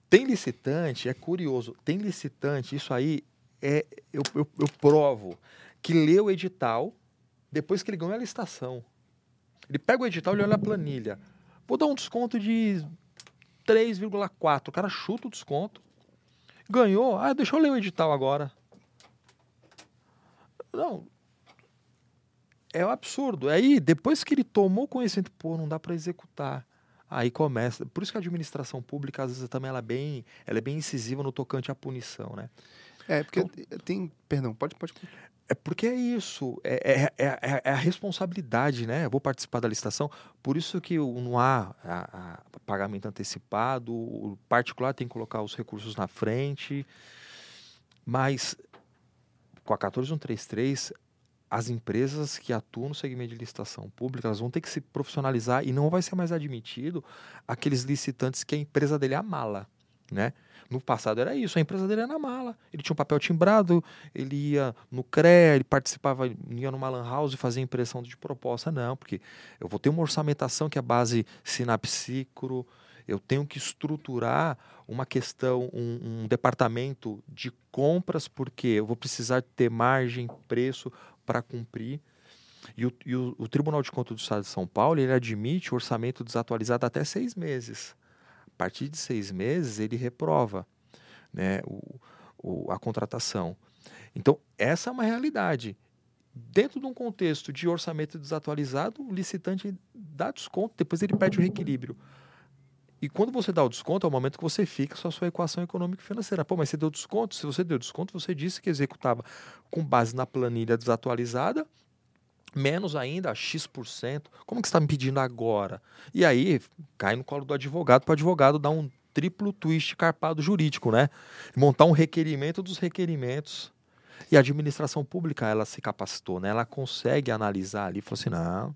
Tem licitante, é curioso, tem licitante, isso aí é eu, eu, eu provo, que lê o edital depois que ele ganhou a licitação. Ele pega o edital e olha a planilha. Vou dar um desconto de 3,4. O cara chuta o desconto, Ganhou. Ah, deixa eu ler o edital agora. Não. É um absurdo. Aí, depois que ele tomou conhecimento, pô, não dá para executar. Aí começa. Por isso que a administração pública, às vezes, também ela é bem, ela é bem incisiva no tocante à punição, né? É, porque então, tem. Perdão, pode. pode... É porque é isso, é, é, é, é, a responsabilidade, né? Eu vou participar da licitação, por isso que não há a, a pagamento antecipado, o particular tem que colocar os recursos na frente, mas com a 14133, as empresas que atuam no segmento de licitação pública, elas vão ter que se profissionalizar e não vai ser mais admitido aqueles licitantes que a empresa dele é a mala, né? No passado era isso, a empresa dele era na mala. Ele tinha um papel timbrado, ele ia no CREA, ele participava, ia numa lan house e fazia impressão de proposta. Não, porque eu vou ter uma orçamentação que é base sinapsicro, eu tenho que estruturar uma questão, um, um departamento de compras, porque eu vou precisar ter margem, preço para cumprir. E, o, e o, o, Tribunal de Contas do Estado de São Paulo ele admite o orçamento desatualizado até seis meses. A partir de seis meses, ele reprova né, o, o, a contratação. Então, essa é uma realidade. Dentro de um contexto de orçamento desatualizado, o licitante dá desconto, depois ele perde o reequilíbrio. E quando você dá o desconto, é o momento que você fixa a sua equação econômica e financeira. Pô, mas você deu desconto? Se você deu desconto, você disse que executava com base na planilha desatualizada, menos ainda X%. Como que está me pedindo agora? E aí cai no colo do advogado para o advogado dar um triplo twist carpado jurídico, né? Montar um requerimento dos requerimentos. E a administração pública, ela se capacitou, né? Ela consegue analisar ali e falou assim, não,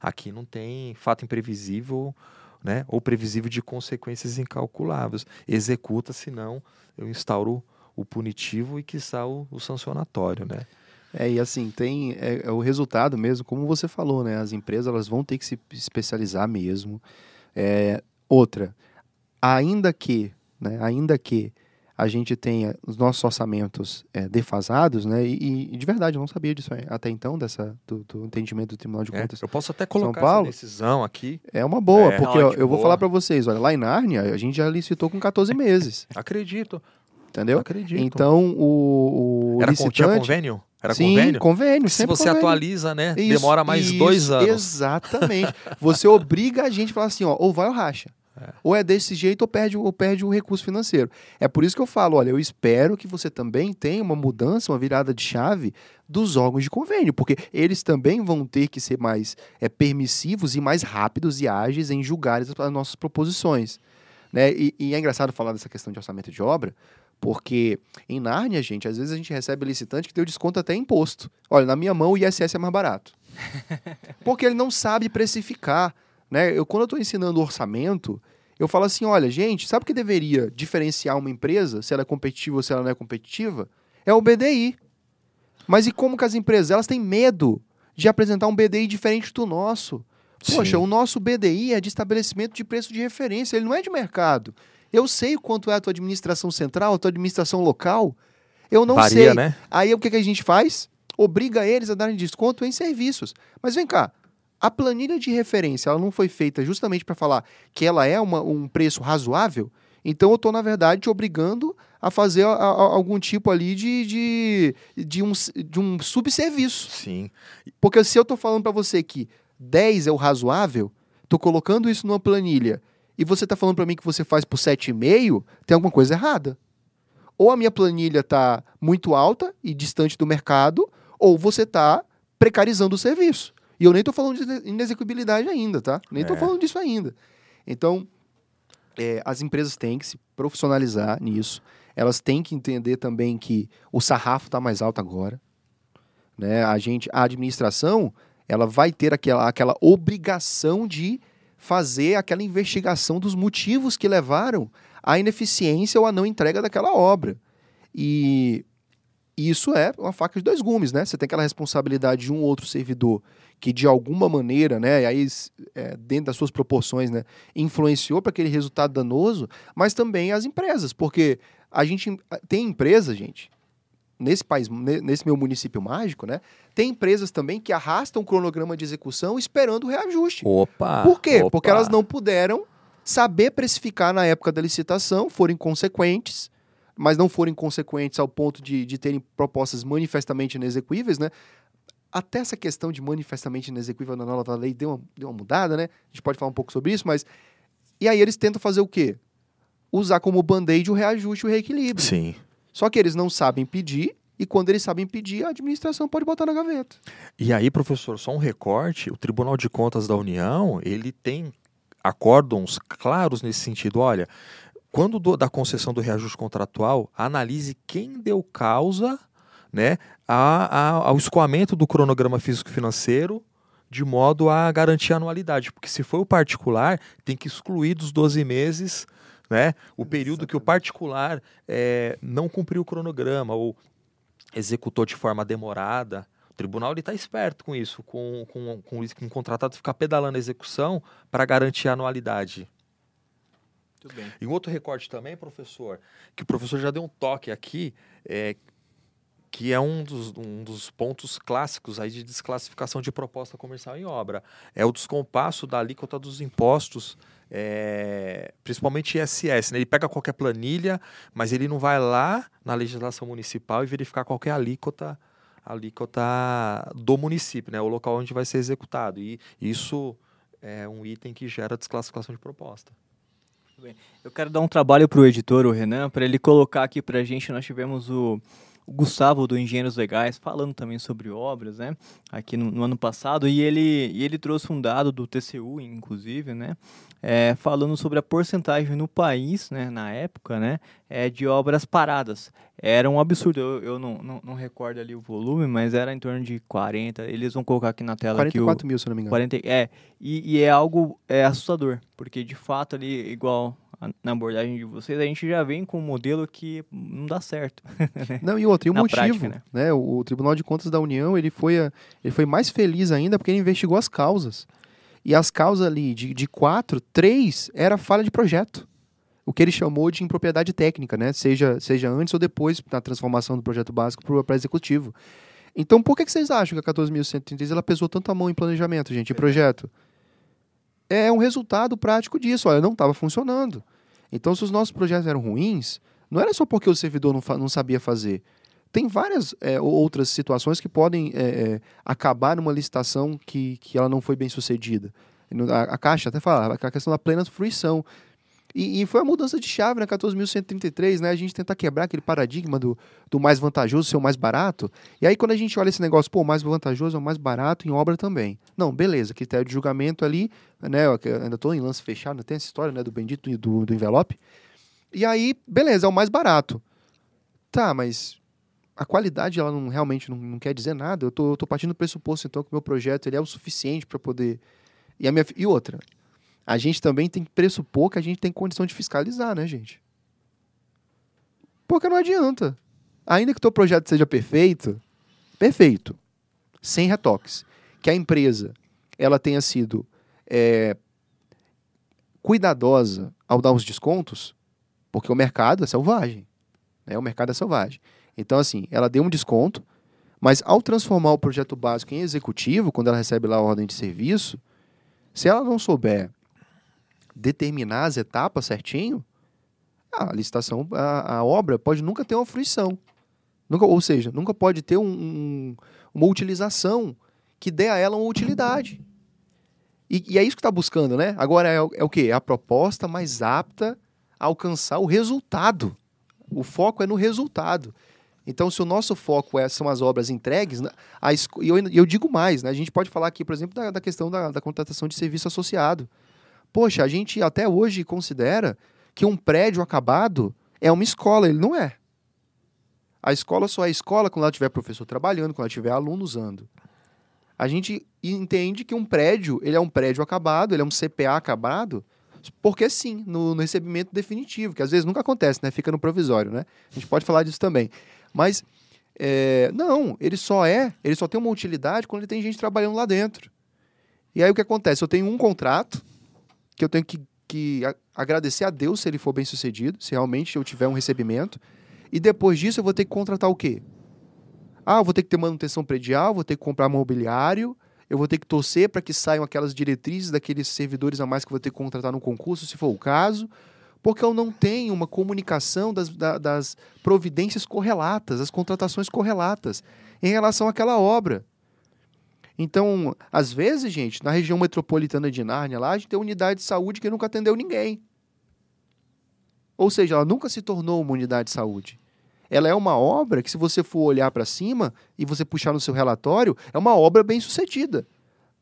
aqui não tem fato imprevisível, né? Ou previsível de consequências incalculáveis. Executa, senão eu instauro o punitivo e está o, o sancionatório, né? É, e assim, tem é, é, o resultado mesmo, como você falou, né? As empresas elas vão ter que se especializar mesmo. É, outra, ainda que, né, ainda que a gente tenha os nossos orçamentos é, defasados, né? E, e, de verdade, eu não sabia disso até então, dessa, do, do entendimento do Tribunal de é, Contas. eu posso até colocar São Paulo, essa decisão aqui. É uma boa, é, porque ó, eu vou falar para vocês, olha, lá em Nárnia, a gente já licitou com 14 meses. [laughs] Acredito. Entendeu? Acredito. Então, o, o Era licitante... Tinha convênio? Era Sim, convênio? convênio. Se você convênio. atualiza, né? Isso, Demora mais isso, dois anos. Exatamente. você obriga a gente a falar assim, ó, ou vai ou racha. É. Ou é desse jeito ou perde, ou perde o recurso financeiro. É por isso que eu falo, olha, eu espero que você também tenha uma mudança, uma virada de chave dos órgãos de convênio, porque eles também vão ter que ser mais é, permissivos e mais rápidos e ágeis em julgar as, as nossas proposições. Né? E, e é engraçado falar dessa questão de orçamento de obra, porque em Nárnia, gente, às vezes a gente recebe licitante que deu desconto até imposto. Olha, na minha mão o ISS é mais barato. [laughs] Porque ele não sabe precificar. Né? Eu, quando eu estou ensinando orçamento, eu falo assim: olha, gente, sabe o que deveria diferenciar uma empresa, se ela é competitiva ou se ela não é competitiva? É o BDI. Mas e como que as empresas elas têm medo de apresentar um BDI diferente do nosso? Poxa, Sim. o nosso BDI é de estabelecimento de preço de referência, ele não é de mercado. Eu sei quanto é a tua administração central, a tua administração local. Eu não Varia, sei. Né? Aí o que, que a gente faz? Obriga eles a darem desconto em serviços. Mas vem cá, a planilha de referência ela não foi feita justamente para falar que ela é uma, um preço razoável? Então eu estou, na verdade, te obrigando a fazer a, a, algum tipo ali de, de, de, um, de um subserviço. Sim. Porque se eu estou falando para você que 10 é o razoável, estou colocando isso numa planilha e você está falando para mim que você faz por 7,5, tem alguma coisa errada. Ou a minha planilha está muito alta e distante do mercado, ou você está precarizando o serviço. E eu nem estou falando de inexecuibilidade ainda, tá? Nem estou é. falando disso ainda. Então, é, as empresas têm que se profissionalizar nisso. Elas têm que entender também que o sarrafo está mais alto agora. Né? A gente, a administração, ela vai ter aquela, aquela obrigação de fazer aquela investigação dos motivos que levaram à ineficiência ou à não entrega daquela obra. E isso é uma faca de dois gumes, né? Você tem aquela responsabilidade de um outro servidor que de alguma maneira, né, e aí é, dentro das suas proporções, né, influenciou para aquele resultado danoso, mas também as empresas, porque a gente tem empresas, gente, nesse país, nesse meu município mágico, né, tem empresas também que arrastam o cronograma de execução esperando o reajuste. Opa! Por quê? Opa. Porque elas não puderam saber precificar na época da licitação, foram inconsequentes, mas não foram inconsequentes ao ponto de, de terem propostas manifestamente inexequíveis, né? Até essa questão de manifestamente inexequível na nova lei deu uma, deu uma mudada, né? A gente pode falar um pouco sobre isso, mas. E aí eles tentam fazer o quê? Usar como band-aid o reajuste e o reequilíbrio. Sim. Só que eles não sabem pedir e quando eles sabem pedir, a administração pode botar na gaveta. E aí, professor, só um recorte: o Tribunal de Contas da União ele tem acórdons claros nesse sentido. Olha, quando do, da concessão do reajuste contratual, analise quem deu causa né, a, a, ao escoamento do cronograma físico-financeiro de modo a garantir a anualidade. Porque se for o particular, tem que excluir dos 12 meses né, o período Exatamente. que o particular é, não cumpriu o cronograma ou executou de forma demorada. O tribunal está esperto com isso, com, com, com, com o contratado ficar pedalando a execução para garantir a anualidade. E um outro recorte também, professor, que o professor já deu um toque aqui, é, que é um dos, um dos pontos clássicos aí de desclassificação de proposta comercial em obra. É o descompasso da alíquota dos impostos, é, principalmente ISS. Né? Ele pega qualquer planilha, mas ele não vai lá na legislação municipal e verificar qualquer alíquota alíquota do município, né? o local onde vai ser executado. E isso é um item que gera desclassificação de proposta. Eu quero dar um trabalho para o editor, o Renan, para ele colocar aqui para a gente. Nós tivemos o, Gustavo do Engenheiros Legais falando também sobre obras, né? Aqui no, no, ano passado e ele e ele trouxe um dado do TCU, inclusive, né? É, falando sobre a porcentagem no país, né? Na época, né? É, de obras paradas. Era um absurdo. Eu, eu não, não, não, recordo ali o volume, mas era em torno de 40. Eles vão colocar aqui na tela 44 aqui o, mil, se não me engano. 40, é, e, e é algo é, assustador, porque de fato ali, igual na abordagem de vocês, a gente já vem com um modelo que não dá certo. [laughs] Né? Não, e outro, e o motivo, prática, né? né? O, Tribunal de Contas da União, ele foi, a, ele foi mais feliz ainda porque ele investigou as causas. E as causas ali, de, de quatro, três era falha de projeto. O que ele chamou de impropriedade técnica, né? Seja, seja antes ou depois na transformação do projeto básico para executivo. Então, por que, que vocês acham que a 14.133 ela pesou tanto a mão em planejamento, gente, em projeto? é um resultado prático disso. Olha, não estava funcionando. Então, se os nossos projetos eram ruins, não era só porque o servidor não, não sabia fazer. Tem várias é, outras situações que podem é, é, acabar numa licitação que, que ela não foi bem sucedida. A, a Caixa até fala, a questão da plena fruição. E, e foi a mudança de chave na né, 14.133, né? A gente tentar quebrar aquele paradigma do, do mais vantajoso ser o mais barato. E aí, quando a gente olha esse negócio, pô, o mais vantajoso é o mais barato em obra também. Não, beleza, critério de julgamento ali, né? Eu ainda estou em lance fechado, tem essa história, né? Do bendito do, do envelope. E aí, beleza, é o mais barato. Tá, mas a qualidade ela não, realmente não, não quer dizer nada. Eu tô, eu tô partindo do pressuposto, então, que o meu projeto ele é o suficiente para poder. E, a minha, e outra, a gente também tem que pressupor que a gente tem condição de fiscalizar, né, gente? Porque não adianta. Ainda que o teu projeto seja perfeito, perfeito, sem retoques, que a empresa ela tenha sido é, cuidadosa ao dar os descontos, porque o mercado é selvagem. Né? O mercado é selvagem. Então, assim, ela deu um desconto, mas ao transformar o projeto básico em executivo, quando ela recebe lá a ordem de serviço, se ela não souber determinar as etapas certinho, a licitação, a, a obra pode nunca ter uma fruição. Nunca, ou seja, nunca pode ter um, um, uma utilização que dê a ela uma utilidade. E, e é isso que está buscando, né? Agora é, é o que? É a proposta mais apta a alcançar o resultado. O foco é no resultado. Então, se o nosso foco é, são as obras entregues, né, a, e eu, eu digo mais, né? a gente pode falar aqui, por exemplo, da, da questão da, da contratação de serviço associado. Poxa, a gente até hoje considera que um prédio acabado é uma escola, ele não é. A escola só é escola quando ela tiver professor trabalhando, quando ela tiver aluno usando. A gente entende que um prédio, ele é um prédio acabado, ele é um CPA acabado, porque sim, no, no, recebimento definitivo, que às vezes nunca acontece, né? Fica no provisório, né? A gente pode falar disso também. Mas, é, não, ele só é, ele só tem uma utilidade quando ele tem gente trabalhando lá dentro. E aí o que acontece? Eu tenho um contrato, que eu tenho que, que agradecer a Deus se ele for bem sucedido, se realmente eu tiver um recebimento. E depois disso eu vou ter que contratar o quê? Ah, eu vou ter que ter manutenção predial, vou ter que comprar mobiliário, eu vou ter que torcer para que saiam aquelas diretrizes daqueles servidores a mais que eu vou ter que contratar no concurso, se for o caso, porque eu não tenho uma comunicação das, das providências correlatas, as contratações correlatas em relação àquela obra. Então, às vezes, gente, na região metropolitana de Nárnia, lá, a gente tem unidade de saúde que nunca atendeu ninguém. Ou seja, ela nunca se tornou uma unidade de saúde. ela é uma obra que, se você for olhar para cima e você puxar no seu relatório, é uma obra bem sucedida.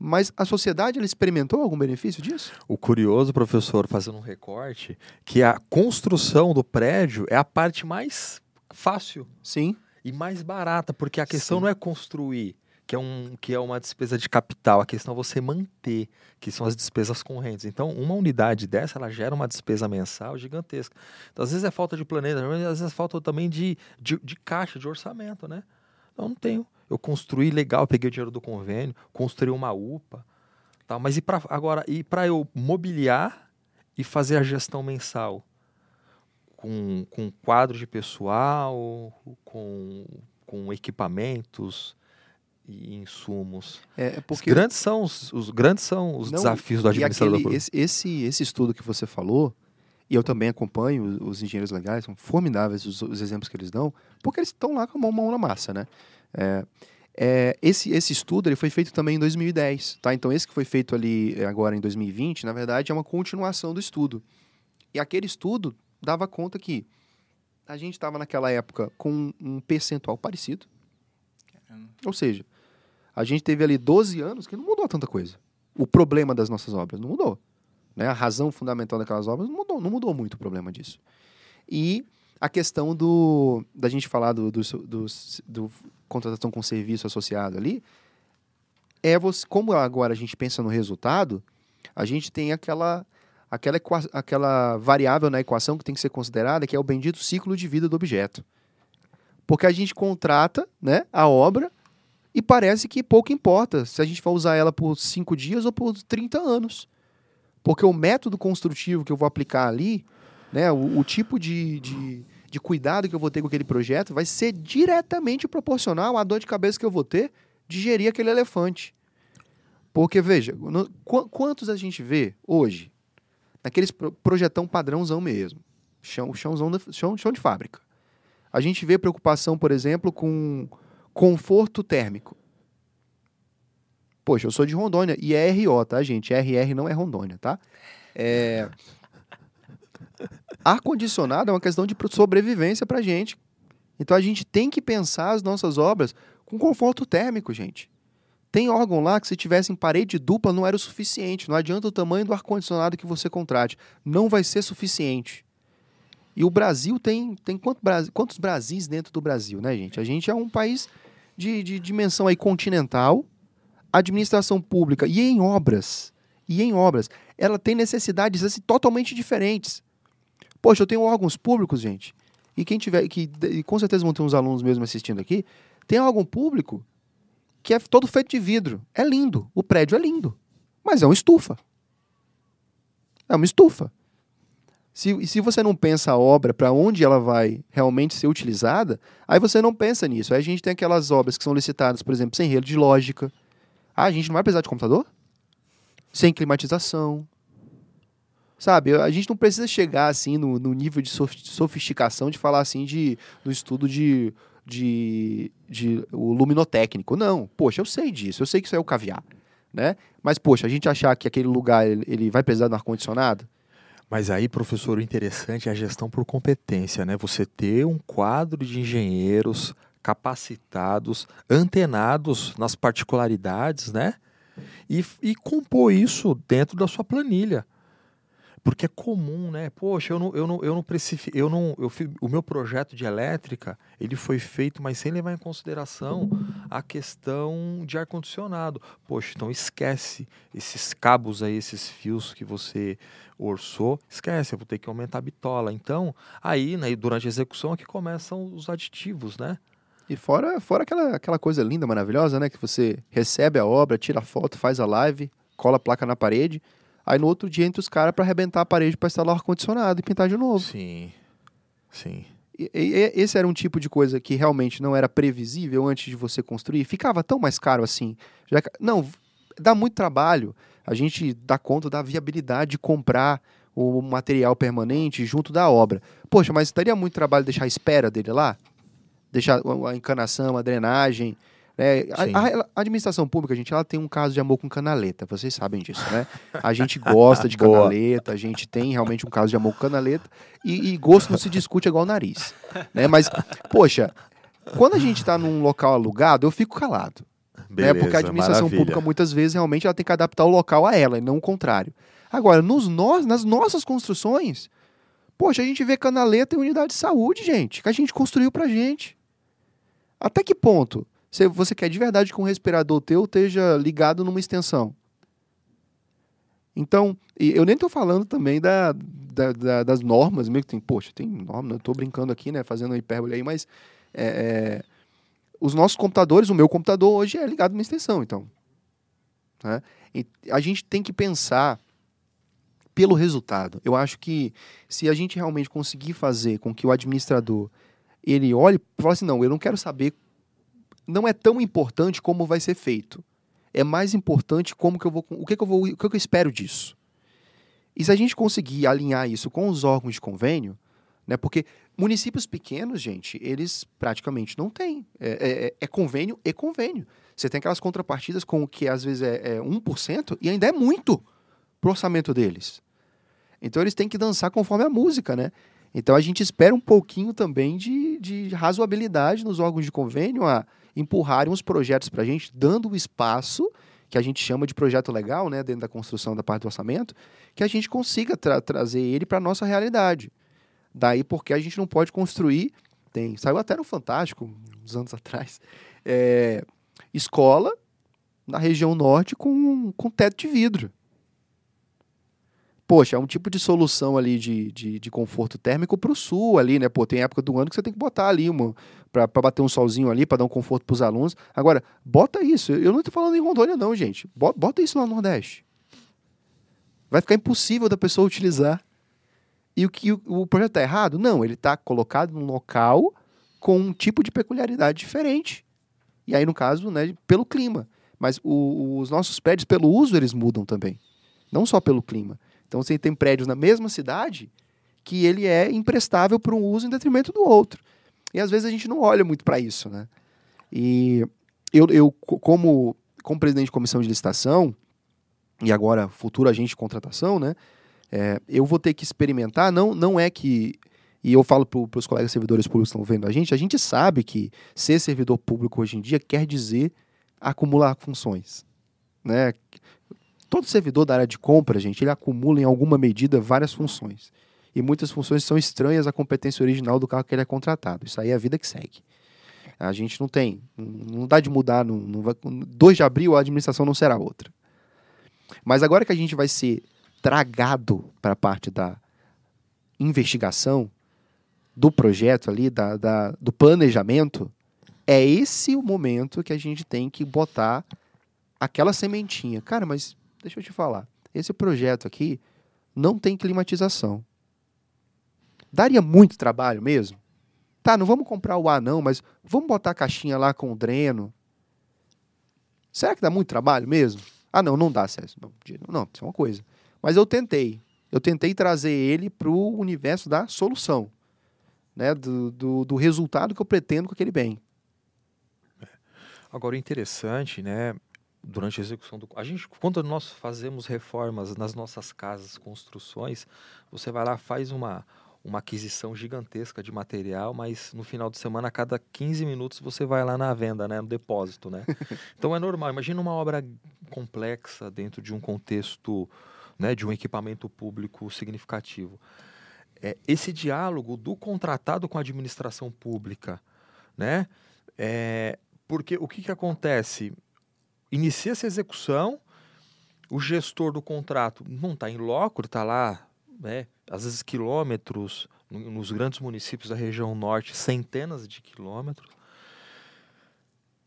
Mas a sociedade ela experimentou algum benefício disso? O curioso, professor, fazendo um recorte, que a construção do prédio é a parte mais fácil. Sim. E mais barata, porque a questão Sim. não é construir, que é, um, que é uma despesa de capital, a questão é você manter, que são as despesas correntes. Então, uma unidade dessa, ela gera uma despesa mensal gigantesca. Então, às vezes é falta de planejamento, às vezes é falta também de, de, de caixa, de orçamento, né? Então, não tenho. Eu construí legal, peguei o dinheiro do convênio, construí uma UPA, tal, mas e para agora, e para eu mobiliar e fazer a gestão mensal? Com, com quadro de pessoal, com, com equipamentos, e insumos. É, é porque os grandes são os, os grandes são os não, desafios do administrador. Aquele, esse, esse, esse estudo que você falou, e eu também acompanho os, os engenheiros legais, são formidáveis os, os, exemplos que eles dão, porque eles estão lá com a mão, mão na massa, né? É, é, esse, esse estudo ele foi feito também em 2010, tá? Então esse que foi feito ali é, agora em 2020, na verdade é uma continuação do estudo. E aquele estudo dava conta que a gente estava naquela época com um percentual parecido, ou seja, a gente teve ali 12 anos que não mudou tanta coisa. O problema das nossas obras não mudou. Né? A razão fundamental daquelas obras não mudou, não mudou muito o problema disso. E a questão do da gente falar do, do, do, do contratação com serviço associado ali é você, como agora a gente pensa no resultado, a gente tem aquela aquela, aquela variável na equação que tem que ser considerada, que é o bendito ciclo de vida do objeto. Porque a gente contrata né, a obra e parece que pouco importa se a gente vai usar ela por cinco dias ou por 30 anos. Porque o método construtivo que eu vou aplicar ali, né, o, o tipo de, de, de, cuidado que eu vou ter com aquele projeto, vai ser diretamente proporcional à dor de cabeça que eu vou ter de gerir aquele elefante. Porque, veja, no, qu quantos a gente vê hoje, naqueles pro, projetão padrãozão mesmo, chão, chãozão chão, chão de fábrica. A gente vê preocupação, por exemplo, com Conforto térmico. Poxa, eu sou de Rondônia e é RO, tá, gente? RR não é Rondônia, tá? É... Ar-condicionado é uma questão de sobrevivência pra gente. Então a gente tem que pensar as nossas obras com conforto térmico, gente. Tem órgão lá que se tivesse em parede dupla não era o suficiente. Não adianta o tamanho do ar-condicionado que você contrate. Não vai ser suficiente. E o Brasil tem, tem quanto, quantos Brasis dentro do Brasil, né, gente? A gente é um país de, de dimensão aí continental, administração pública e em obras, e em obras, ela tem necessidades assim, totalmente diferentes. Poxa, eu tenho órgãos públicos, gente, e quem tiver, que e com certeza vão ter uns alunos mesmo assistindo aqui, tem órgão público que é todo feito de vidro. É lindo, o prédio é lindo, mas é uma estufa. É uma estufa. Se, se você não pensa a obra para onde ela vai realmente ser utilizada, aí você não pensa nisso. Aí a gente tem aquelas obras que são licitadas, por exemplo, sem rede de lógica. Ah, a gente não vai precisar de computador? Sem climatização. Sabe, a gente não precisa chegar assim no, no nível de sofisticação de falar assim de, do estudo de, de, de o luminotécnico. Não, poxa, eu sei disso, eu sei que isso é o caviar. Né? Mas, poxa, a gente achar que aquele lugar ele, vai precisar de um ar-condicionado, mas aí, professor, o interessante é a gestão por competência, né? Você ter um quadro de engenheiros capacitados, antenados nas particularidades, né? E, e compor isso dentro da sua planilha. Porque é comum, né? Poxa, eu não, eu não, eu não preciso, eu não, eu o meu projeto de elétrica, ele foi feito, mas sem levar em consideração a questão de ar condicionado. Poxa, então esquece esses cabos aí, esses fios que você orçou, esquece, eu vou ter que aumentar a bitola. Então, aí, né, durante a execução é que começam os aditivos, né? E fora, fora aquela, aquela coisa linda, maravilhosa, né? Que você recebe a obra, tira a foto, faz a live, cola a placa na parede Aí no outro dia entra os caras para arrebentar a parede para instalar o ar-condicionado e pintar de novo. Sim. Sim. E, e, esse era um tipo de coisa que realmente não era previsível antes de você construir. Ficava tão mais caro assim. Já, não, dá muito trabalho. A gente dá conta da viabilidade de comprar o material permanente junto da obra. Poxa, mas daria muito trabalho deixar a espera dele lá? Deixar a encanação, a drenagem, É, a, a, a, administração pública, gente, ela tem um caso de amor com canaleta, vocês sabem disso, né? A gente gosta de [laughs] canaleta, a gente tem realmente um caso de amor com canaleta, e, e gosto não se discute igual nariz. Né? Mas, poxa, quando a gente está num local alugado, eu fico calado. Beleza, né? Porque a administração maravilha. pública, muitas vezes, realmente, ela tem que adaptar o local a ela, e não o contrário. Agora, nos nós, nas nossas construções, poxa, a gente vê canaleta em unidade de saúde, gente, que a gente construiu pra gente. Até que ponto você, você quer de verdade que um respirador teu esteja ligado numa extensão? Então, eu nem estou falando também da, da, da, das normas, meio que tem, poxa, tem norma, eu estou brincando aqui, né, fazendo hipérbole aí, mas é, é, os nossos computadores, o meu computador hoje é ligado numa extensão, então. Né? A gente tem que pensar pelo resultado. Eu acho que se a gente realmente conseguir fazer com que o administrador ele olhe e fala assim, não, eu não quero saber não é tão importante como vai ser feito. É mais importante como que eu vou, o que, que eu vou, o que, que eu espero disso. E se a gente conseguir alinhar isso com os órgãos de convênio, né, porque municípios pequenos, gente, eles praticamente não têm. É, é, é, é convênio e convênio. Você tem aquelas contrapartidas com que às vezes é, é 1% e ainda é muito pro orçamento deles. Então eles têm que dançar conforme a música, né? Então a gente espera um pouquinho também de, de razoabilidade nos órgãos de convênio a empurrarem uns projetos para a gente, dando o espaço que a gente chama de projeto legal, né, dentro da construção da parte do orçamento, que a gente consiga tra trazer ele para a nossa realidade. Daí porque a gente não pode construir, tem, saiu até no Fantástico, uns anos [laughs] atrás, é, escola na região norte com, com teto de vidro poxa, é um tipo de solução ali de, de, de conforto térmico para o sul ali, né? Pô, tem época do ano que você tem que botar ali para bater um solzinho ali, para dar um conforto para os alunos. Agora, bota isso. Eu não estou falando em Rondônia, não, gente. Bota, isso lá no Nordeste. Vai ficar impossível da pessoa utilizar. E o que o, o projeto está errado? Não, ele está colocado num local com um tipo de peculiaridade diferente. E aí, no caso, né, pelo clima. Mas o, os nossos prédios, pelo uso, eles mudam também. Não só pelo clima. Então você tem prédios na mesma cidade que ele é imprestável para um uso em detrimento do outro. E às vezes a gente não olha muito para isso, né? E eu, eu como, como presidente de comissão de licitação, e agora futuro agente de contratação, né? É, eu vou ter que experimentar, não, não é que. E eu falo para os colegas servidores públicos que estão vendo a gente, a gente sabe que ser servidor público hoje em dia quer dizer acumular funções. Né? Todo servidor da área de compra, gente, ele acumula em alguma medida várias funções. E muitas funções são estranhas à competência original do carro que ele é contratado. Isso aí é a vida que segue. A gente não tem, não dá de mudar. Não, não vai, 2 de abril a administração não será outra. Mas agora que a gente vai ser tragado para a parte da investigação, do projeto ali, da, da, do planejamento, é esse o momento que a gente tem que botar aquela sementinha. Cara, mas deixa eu te falar. Esse projeto aqui não tem climatização. Daria muito trabalho mesmo? Tá, não vamos comprar o A não, mas vamos botar a caixinha lá com o dreno. Será que dá muito trabalho mesmo? Ah, não, não dá, César. Não, não, isso é uma coisa. Mas eu tentei. Eu tentei trazer ele para o universo da solução. Né, do, do, do, resultado que eu pretendo com aquele bem. Agora, o interessante, né, durante a execução do. A gente, quando nós fazemos reformas nas nossas casas, construções, você vai lá, faz uma, uma aquisição gigantesca de material, mas no final de semana, a cada 15 minutos, você vai lá na venda, né, no depósito. Né? [laughs] então é normal. Imagina uma obra complexa dentro de um contexto né, de um equipamento público significativo. É, esse diálogo do contratado com a administração pública, né? É, porque o que, que acontece? Inicia essa execução, o gestor do contrato não está em loco, está lá, né, às vezes quilômetros, nos grandes municípios da região norte, centenas de quilômetros.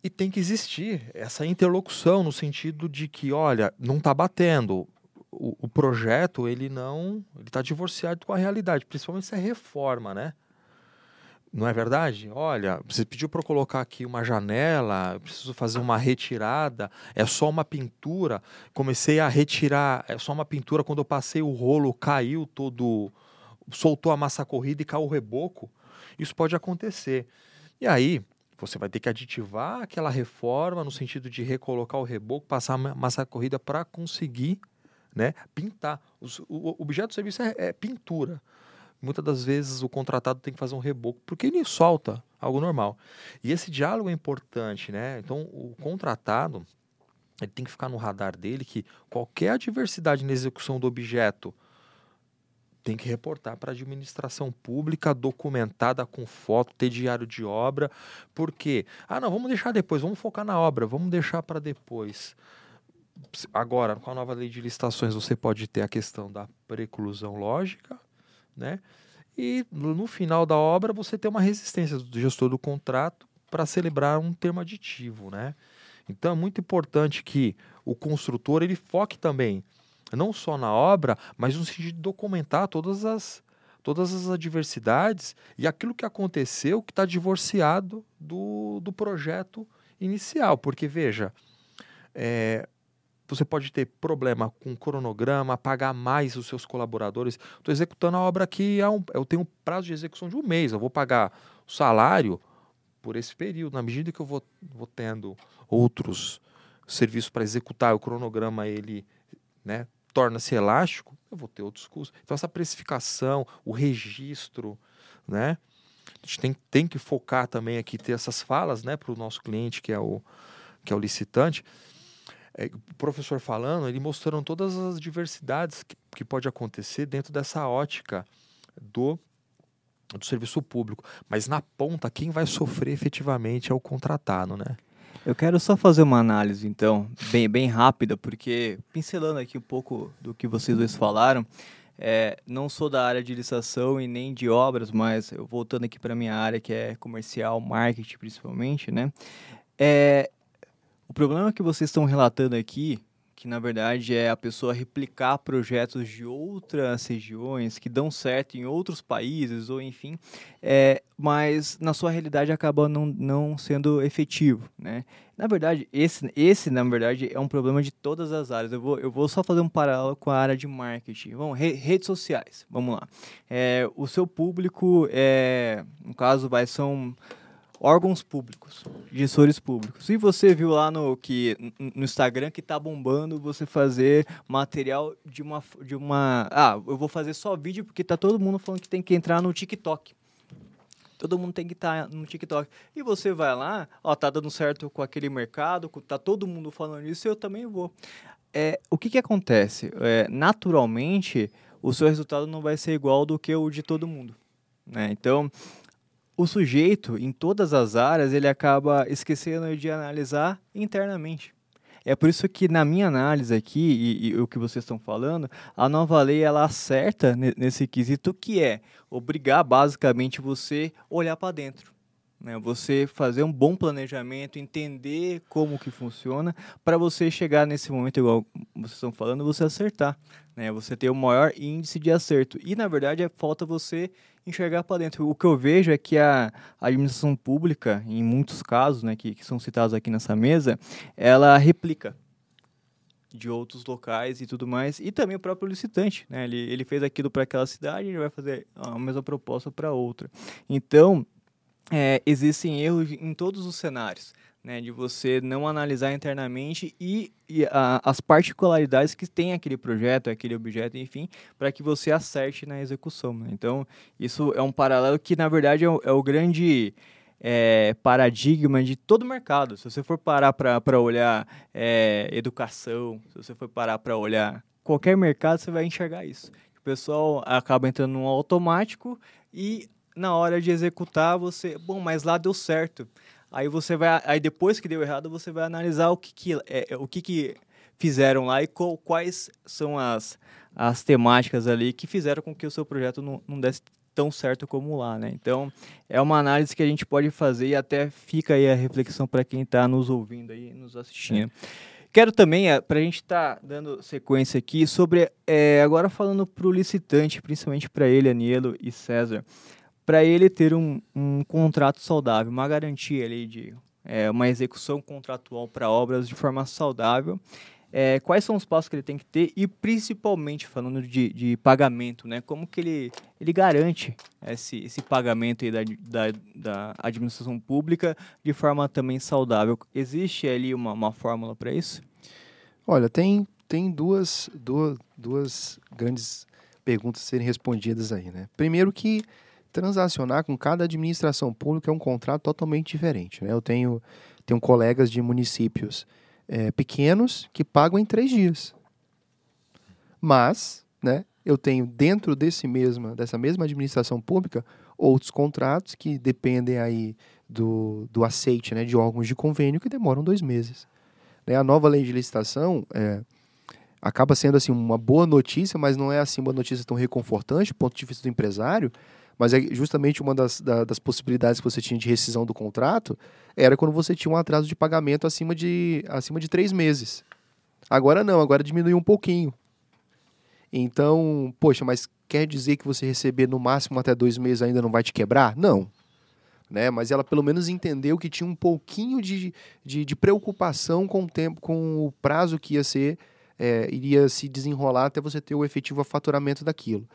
E tem que existir essa interlocução no sentido de que, olha, não está batendo. O, o, projeto ele não, ele está divorciado com a realidade, principalmente se é reforma, né? Não é verdade? Olha, você pediu para colocar aqui uma janela, eu preciso fazer uma retirada, é só uma pintura. Comecei a retirar, é só uma pintura. Quando eu passei o rolo, caiu todo, soltou a massa corrida e caiu o reboco. Isso pode acontecer. E aí, Você vai ter que aditivar aquela reforma no sentido de recolocar o reboco, passar massa corrida para conseguir né, pintar. o objeto do serviço é, é pintura muitas das vezes o contratado tem que fazer um reboco, porque ele solta algo normal. E esse diálogo é importante, né? Então, o contratado, ele tem que ficar no radar dele que qualquer adversidade na execução do objeto tem que reportar para a administração pública, documentada com foto, ter diário de obra, porque, ah, não, vamos deixar depois, vamos focar na obra, vamos deixar para depois. Agora, com a nova lei de licitações, você pode ter a questão da preclusão lógica, né? E no final da obra você tem uma resistência do gestor do contrato para celebrar um termo aditivo, né? Então é muito importante que o construtor ele foque também não só na obra, mas no sentido de documentar todas as todas as adversidades e aquilo que aconteceu que está divorciado do, do projeto inicial, porque veja, é, você pode ter problema com cronograma, pagar mais os seus colaboradores. Estou executando a obra aqui, eu tenho um prazo de execução de um mês, eu vou pagar o salário por esse período. Na medida que eu vou, vou tendo outros serviços para executar, o cronograma ele né, torna-se elástico, eu vou ter outros custos. Então, essa precificação, o registro, né? A gente tem, tem que focar também aqui, ter essas falas né, para o nosso cliente, que é o, que é o licitante o professor falando, ele mostrando todas as diversidades que, que pode acontecer dentro dessa ótica do do serviço público, mas na ponta quem vai sofrer efetivamente é o contratado, né? Eu quero só fazer uma análise então, bem bem rápida, porque pincelando aqui um pouco do que vocês dois falaram, é, não sou da área de licitação e nem de obras, mas eu voltando aqui para minha área que é comercial, marketing principalmente, né? É, o problema que vocês estão relatando aqui, que na verdade é a pessoa replicar projetos de outras regiões que dão certo em outros países, ou enfim, é, mas na sua realidade acaba não, não sendo efetivo, né? Na verdade, esse, esse, na verdade, é um problema de todas as áreas. Eu vou, eu vou só fazer um paralelo com a área de marketing. Vamos, re, redes sociais, vamos lá. É, o seu público, é, no caso, vai, são órgãos públicos, gestores públicos. Se você viu lá no que no Instagram que tá bombando você fazer material de uma de uma, ah, eu vou fazer só vídeo porque tá todo mundo falando que tem que entrar no TikTok. Todo mundo tem que estar tá no TikTok. E você vai lá, ó, tá dando certo com aquele mercado, tá todo mundo falando isso, eu também vou. É, o que que acontece? É, naturalmente, o seu resultado não vai ser igual do que o de todo mundo. Né? Então, o sujeito, em todas as áreas, ele acaba esquecendo de analisar internamente. É por isso que na minha análise aqui, e, e, o que vocês estão falando, a nova lei ela acerta nesse quesito que é obrigar basicamente você olhar para dentro. Né? Você fazer um bom planejamento, entender como que funciona, para você chegar nesse momento, igual vocês estão falando, você acertar. Né? Você ter o maior índice de acerto. E, na verdade, é falta você enxergar para dentro. O que eu vejo é que a administração pública, em muitos casos, né, que, que são citados aqui nessa mesa, ela replica de outros locais e tudo mais, e também o próprio licitante, né? Ele, ele fez aquilo para aquela cidade, ele vai fazer a mesma proposta para outra. Então, é, existem erros em todos os cenários. Né, de você não analisar internamente e, e a, as particularidades que tem aquele projeto, aquele objeto, enfim, para que você acerte na execução. Né? Então, isso é um paralelo que, na verdade, é o, é o grande é, paradigma de todo o mercado. Se você for parar para olhar é, educação, se você for parar para olhar qualquer mercado, você vai enxergar isso. O pessoal acaba entrando no automático e na hora de executar, você, bom, mas lá deu certo. Aí você vai, aí depois que deu errado, você vai analisar o que que, é, é o que, que fizeram lá e qual, quais são as, as temáticas ali que fizeram com que o seu projeto não, não desse tão certo como lá, né? Então, é uma análise que a gente pode fazer e até fica aí a reflexão para quem está nos ouvindo aí, nos assistindo. É. Quero também, é, para a gente estar tá dando sequência aqui, sobre, é, agora falando para o licitante, principalmente para ele, Anielo e César, para ele ter um, um contrato saudável, uma garantia ali de é, uma execução contratual para obras de forma saudável, é, quais são os passos que ele tem que ter e principalmente falando de, de pagamento, né? Como que ele, ele garante esse, esse pagamento da, da, da administração pública de forma também saudável? Existe ali uma, uma fórmula para isso? Olha, tem, tem duas, duas, duas grandes perguntas a serem respondidas aí, né? Primeiro que transacionar com cada administração pública é um contrato totalmente diferente, né? Eu tenho, tenho colegas de municípios é, pequenos que pagam em três dias. Mas, né, eu tenho dentro desse mesma, dessa mesma administração pública outros contratos que dependem aí do, do aceite né, de órgãos de convênio que demoram dois meses. Né, a nova lei de licitação é, acaba sendo assim uma boa notícia, mas não é assim uma notícia tão reconfortante do ponto de vista do empresário, mas é justamente uma das, da, das possibilidades que você tinha de rescisão do contrato era quando você tinha um atraso de pagamento acima de, acima de três meses. Agora não, agora diminuiu um pouquinho. Então, poxa, mas quer dizer que você receber no máximo até dois meses ainda não vai te quebrar? Não. Né? Mas ela pelo menos entendeu que tinha um pouquinho de, de, de preocupação com o tempo, com o prazo que ia ser, é, iria se desenrolar até você ter o efetivo faturamento daquilo.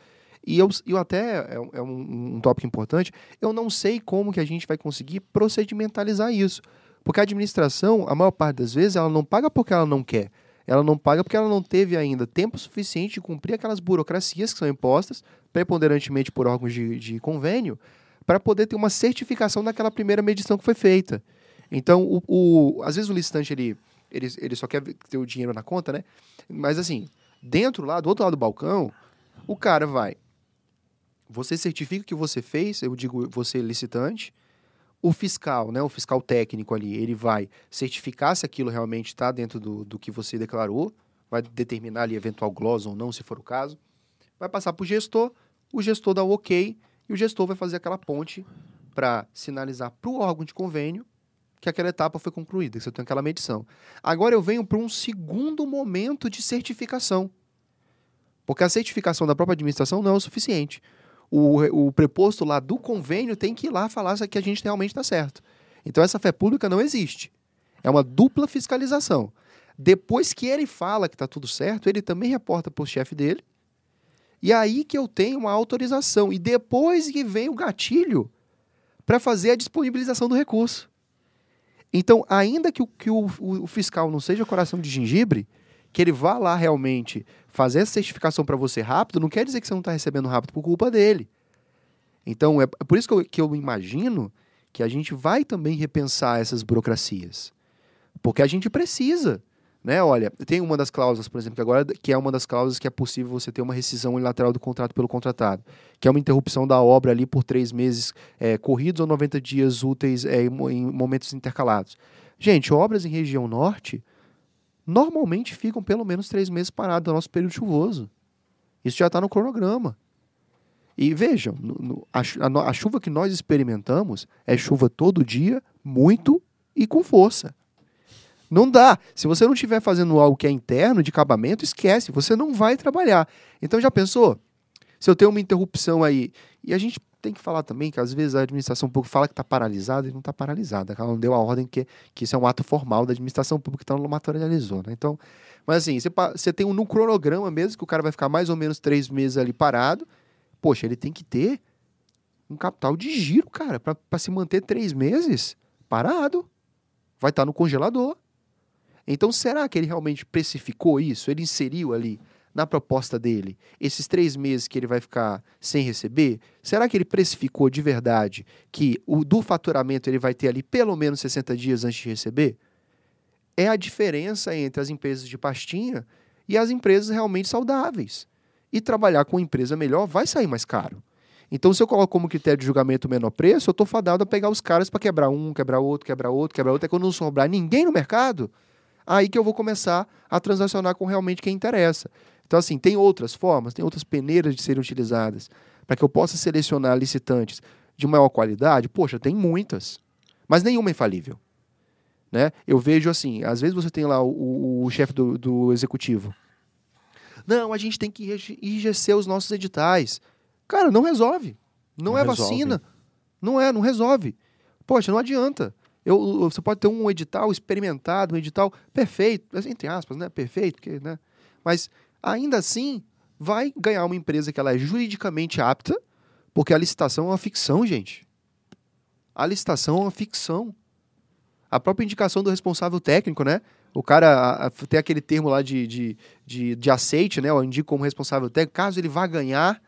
E eu, eu até, é, é um, um tópico importante, eu não sei como que a gente vai conseguir procedimentalizar isso. Porque a administração, a maior parte das vezes, ela não paga porque ela não quer. Ela não paga porque ela não teve ainda tempo suficiente de cumprir aquelas burocracias que são impostas, preponderantemente por órgãos de, de convênio, para poder ter uma certificação daquela primeira medição que foi feita. Então, o, o, às vezes o licitante ele, ele, ele só quer ter o dinheiro na conta, né? Mas assim, dentro lá, do outro lado do balcão, o cara vai você certifica que você fez, eu digo você licitante, o fiscal, né, o fiscal técnico ali, ele vai certificar se aquilo realmente está dentro do, do que você declarou, vai determinar ali eventual gloss ou não, se for o caso, vai passar para o gestor, o gestor dá o ok e o gestor vai fazer aquela ponte para sinalizar para o órgão de convênio que aquela etapa foi concluída, que você tem aquela medição. Agora eu venho para um segundo momento de certificação. Porque a certificação da própria administração não é o suficiente o, o preposto lá do convênio tem que ir lá falar que a gente realmente está certo. Então essa fé pública não existe. É uma dupla fiscalização. Depois que ele fala que está tudo certo, ele também reporta para o chefe dele. E aí que eu tenho uma autorização. E depois que vem o gatilho para fazer a disponibilização do recurso. Então, ainda que o, que o, o fiscal não seja coração de gengibre, que ele vá lá realmente fazer essa certificação para você rápido, não quer dizer que você não está recebendo rápido por culpa dele. Então, é por isso que eu, que eu imagino que a gente vai também repensar essas burocracias. Porque a gente precisa. Né? Olha, tem uma das cláusulas, por exemplo, que agora que é uma das cláusulas que é possível você ter uma rescisão unilateral do contrato pelo contratado, que é uma interrupção da obra ali por três meses é, corridos ou 90 dias úteis é, em momentos intercalados. Gente, obras em região norte, normalmente ficam pelo menos três meses parados no nosso período chuvoso. Isso já está no cronograma. E vejam, no, no, a, a, a, chuva que nós experimentamos é chuva todo dia, muito e com força. Não dá. Se você não estiver fazendo algo que é interno, de acabamento, esquece. Você não vai trabalhar. Então já pensou? Se eu tenho uma interrupção aí, e a gente tem que falar também que às vezes a administração pública fala que está paralisada e não está paralisada. Ela não deu a ordem que, que isso é um ato formal da administração pública, então ela não materializou. Né? Então, mas assim, você, você tem um no cronograma mesmo, que o cara vai ficar mais ou menos três meses ali parado. Poxa, ele tem que ter um capital de giro, cara, para se manter três meses parado. Vai estar tá no congelador. Então, será que ele realmente precificou isso? Ele inseriu ali na proposta dele esses três meses que ele vai ficar sem receber? Será que ele precificou de verdade que o do faturamento ele vai ter ali pelo menos 60 dias antes de receber? É a diferença entre as empresas de pastinha e as empresas realmente saudáveis. E trabalhar com empresa melhor vai sair mais caro. Então, se eu coloco como critério de julgamento o menor preço, eu estou fadado a pegar os caras para quebrar um, quebrar outro, quebrar outro, quebrar outro. É quando não sobrar ninguém no mercado, aí que eu vou começar a transacionar com realmente quem interessa. Então, assim, tem outras formas, tem outras peneiras de serem utilizadas para que eu possa selecionar licitantes de maior qualidade. Poxa, tem muitas, mas nenhuma é infalível. Né? Eu vejo assim, às vezes você tem lá o, o, o chefe do, do executivo. Não, a gente tem que enrijecer os nossos editais. Cara, não resolve. Não, não é resolve. vacina. Não é, não resolve. Poxa, não adianta. Eu, você pode ter um edital experimentado, um edital perfeito, entre aspas, né? Perfeito, porque, né? Mas ainda assim vai ganhar uma empresa que ela é juridicamente apta, porque a licitação é uma ficção, gente. A licitação é uma ficção. A própria indicação do responsável técnico, né? O cara a, tem aquele termo lá de, de, de, de aceite, né? Eu indico como responsável técnico. Caso ele vá ganhar,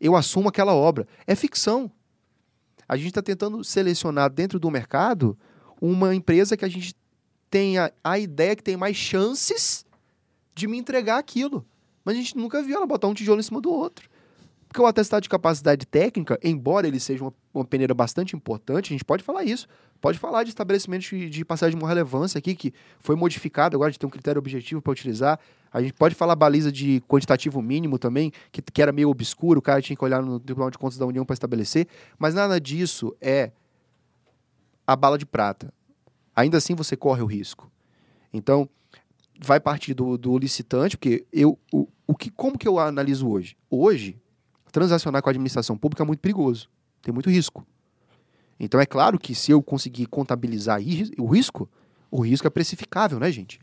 eu assumo aquela obra. É ficção. A gente está tentando selecionar dentro do mercado uma empresa que a gente tenha a ideia que tem mais chances de me entregar aquilo. Mas a gente nunca viu ela botar um tijolo em cima do outro. Porque o atestado de capacidade técnica, embora ele seja uma, uma peneira bastante importante, a gente pode falar isso. Pode falar de estabelecimento de, de passagem de uma relevância aqui, que foi modificado agora, de ter um critério objetivo para utilizar. A gente pode falar baliza de quantitativo mínimo também, que, que era meio obscuro, o cara tinha que olhar no Tribunal de Contas da União para estabelecer. Mas nada disso é a bala de prata. Ainda assim você corre o risco. Então, vai partir do, do licitante, porque eu, o, o que, como que eu analiso hoje? Hoje, transacionar com a administração pública é muito perigoso, tem muito risco. Então é claro que se eu conseguir contabilizar o risco, o risco é precificável, né, gente?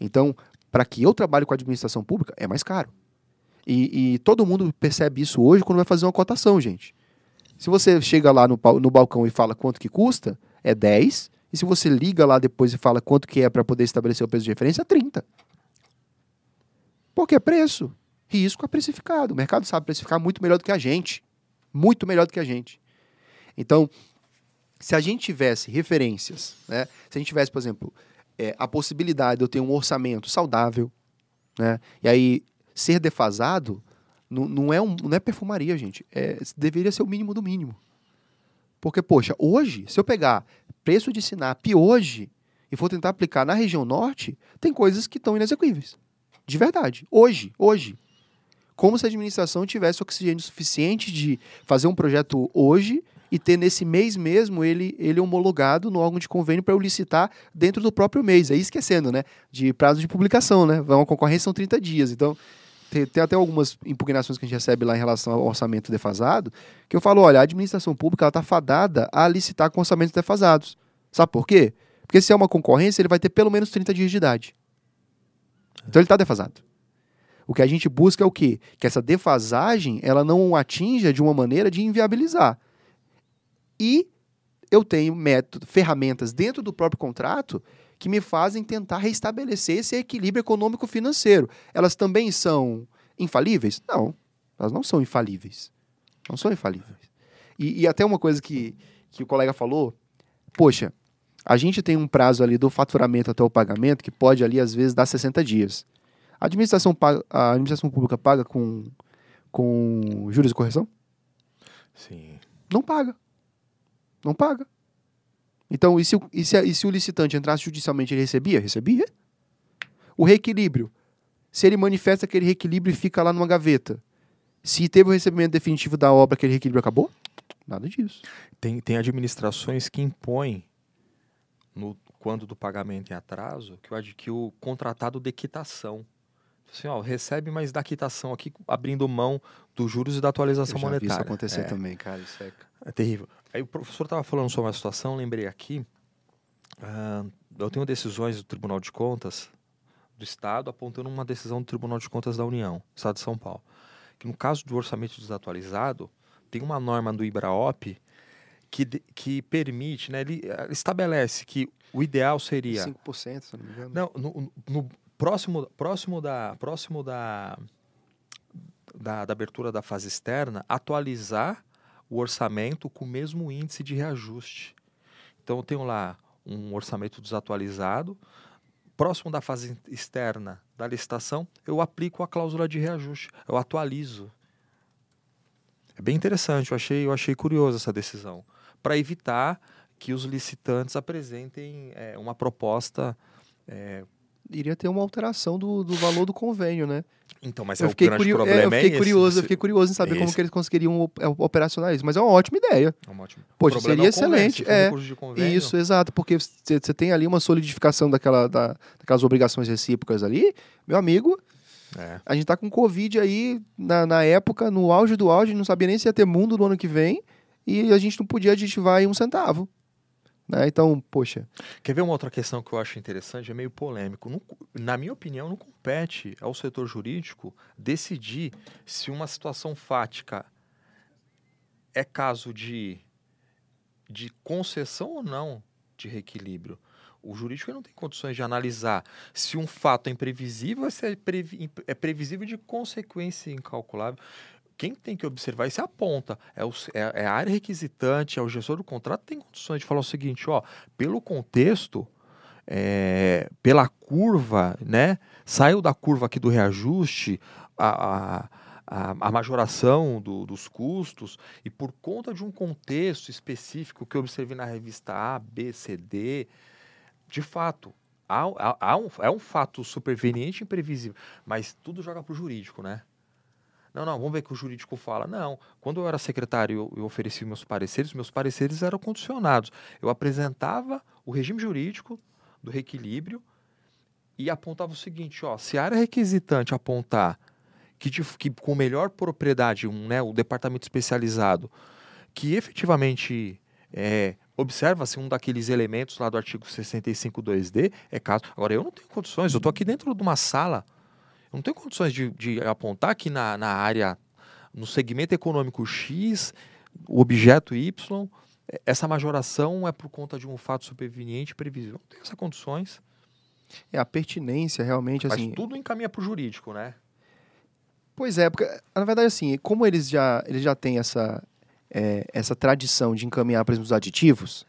Então, para que eu trabalhe com a administração pública, é mais caro. E, e, todo mundo percebe isso hoje quando vai fazer uma cotação, gente. Se você chega lá no, no balcão e fala quanto que custa, é 10. Se você liga lá depois e fala quanto que é para poder estabelecer o preço de referência, é 30. Porque é preço. Risco é precificado. O mercado sabe precificar muito melhor do que a gente. Muito melhor do que a gente. Então, se a gente tivesse referências, né? se a gente tivesse, por exemplo, é, a possibilidade de eu ter um orçamento saudável, né? e aí ser defasado não, não, é, um, não é perfumaria, gente. É, deveria ser o mínimo do mínimo. Porque, poxa, hoje, se eu pegar preço de SINAP hoje e for tentar aplicar na região norte, tem coisas que estão inexequíveis. De verdade. Hoje, hoje. Como se a administração tivesse oxigênio suficiente de fazer um projeto hoje e ter nesse mês mesmo ele, ele homologado no órgão de convênio para eu licitar dentro do próprio mês. Aí esquecendo, né? De prazo de publicação, né? Uma concorrência são 30 dias. Então, tem, tem, até algumas impugnações que a gente recebe lá em relação ao orçamento defasado, que eu falo, olha, a administração pública está fadada a licitar com orçamentos defasados. Sabe por quê? Porque se é uma concorrência, ele vai ter pelo menos 30 dias de idade. Então ele está defasado. O que a gente busca é o quê? Que essa defasagem ela não atinja de uma maneira de inviabilizar. E eu tenho método, ferramentas dentro do próprio contrato que me fazem tentar restabelecer esse equilíbrio econômico-financeiro. Elas também são infalíveis? Não, elas não são infalíveis. Não são infalíveis. E, e até uma coisa que, que o colega falou, poxa, a gente tem um prazo ali do faturamento até o pagamento que pode ali às vezes dar 60 dias. A administração, paga, a administração pública paga com, com juros de correção? Sim. Não paga. Não paga. Então, e se, e se, e se o licitante entrasse judicialmente, ele recebia? Recebia. O reequilíbrio. Se ele manifesta aquele reequilíbrio e fica lá numa gaveta, se teve o recebimento definitivo da obra, aquele reequilíbrio acabou? Nada disso. Tem, tem administrações que impõem, no, quando do pagamento em atraso, que o, que o contratado de quitação assim, ó, recebe, mas dá quitação aqui, abrindo mão dos juros e da atualização monetária. Isso acontecer é. também, cara, isso é... é terrível. Aí o professor estava falando sobre uma situação, lembrei aqui, uh, eu tenho decisões do Tribunal de Contas do Estado apontando uma decisão do Tribunal de Contas da União, Estado de São Paulo, que no caso do orçamento desatualizado, tem uma norma do IBRAOP que, que permite, né, ele estabelece que o ideal seria... 5%, se não me engano. Não, no, no, próximo, próximo, da, próximo da, da, da abertura da fase externa, atualizar o orçamento com o mesmo índice de reajuste. Então, eu tenho lá um orçamento desatualizado. Próximo da fase externa da licitação, eu aplico a cláusula de reajuste, eu atualizo. É bem interessante, eu achei, eu achei curioso essa decisão, para evitar que os licitantes apresentem é, uma proposta é, iria ter uma alteração do, do valor do convênio, né? Então, mas eu é fiquei, curio... é, eu fiquei é curioso, esse, eu fiquei curioso em saber esse. como que eles conseguiriam é, operacionar isso. Mas é uma ótima ideia. É uma ótima. Poxa, seria é excelente. É, isso, exato, porque você tem ali uma solidificação daquela, da, daquelas obrigações recíprocas ali, meu amigo. É. A gente tá com Covid aí na, na época, no auge do auge, não sabia nem se ia ter mundo no ano que vem, e a gente não podia aditivar aí um centavo. Né? Então, poxa. Quer ver uma outra questão que eu acho interessante? É meio polêmico. Não, na minha opinião, não compete ao setor jurídico decidir se uma situação fática é caso de, de concessão ou não de reequilíbrio. O jurídico não tem condições de analisar se um fato é imprevisível, se é, previ, é previsível de consequência incalculável. Quem tem que observar isso é a ponta, é, o, é, é a área requisitante, é o gestor do contrato, tem condições de falar o seguinte, ó, pelo contexto, é, pela curva, né, saiu da curva aqui do reajuste, a, a a, a majoração do, dos custos e por conta de um contexto específico que eu observei na revista A, B, C, D, de fato, há, há, há um, é um fato superveniente e imprevisível, mas tudo joga para o jurídico, né? Não, não, vamos ver o que o jurídico fala. Não, quando eu era secretário eu, eu ofereci meus pareceres, meus pareceres eram condicionados. Eu apresentava o regime jurídico do reequilíbrio e apontava o seguinte, ó, se a área requisitante apontar que, que com melhor propriedade, um, né, o departamento especializado, que efetivamente é, observa-se um daqueles elementos lá do artigo 65.2d, é caso. Agora, eu não tenho condições, eu estou aqui dentro de uma sala, eu não tenho condições de, de apontar que na, na área, no segmento econômico X, o objeto Y, essa majoração é por conta de um fato superveniente previsível. Não tenho essas condições. É a pertinência realmente assim. Mas tudo encaminha para o jurídico, né? Pois é, porque, na verdade, assim, como eles já, eles já têm essa, é, essa tradição de encaminhar, exemplo, os aditivos,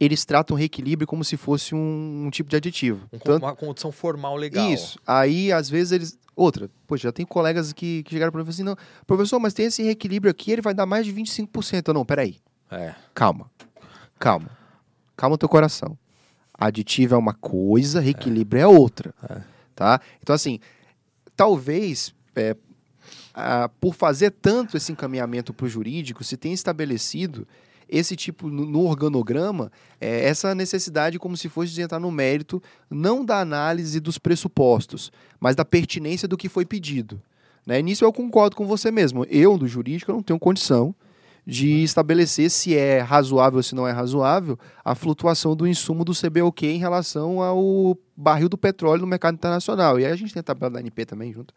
eles tratam o reequilíbrio como se fosse um, um tipo de aditivo. Um, Tanto, uma condição formal legal. Isso. Aí, às vezes, eles. Outra, poxa, já tem colegas que, que chegaram para mim e falaram assim: não, professor, mas tem esse reequilíbrio aqui, ele vai dar mais de 25%. Eu, não, peraí. É. Calma. Calma. Calma o teu coração. Aditivo é uma coisa, reequilíbrio é, é outra. É. Tá? Então, assim, talvez. É, por fazer tanto esse encaminhamento para o jurídico, se tem estabelecido esse tipo, no, no organograma, é, essa necessidade como se fosse de entrar no mérito, não da análise dos pressupostos, mas da pertinência do que foi pedido. Né? Nisso eu concordo com você mesmo. Eu, do jurídico, não tenho condição de estabelecer se é razoável ou se não é razoável a flutuação do insumo do CBOQ em relação ao barril do petróleo no mercado internacional. E aí a gente tem a tabela da ANP também junto.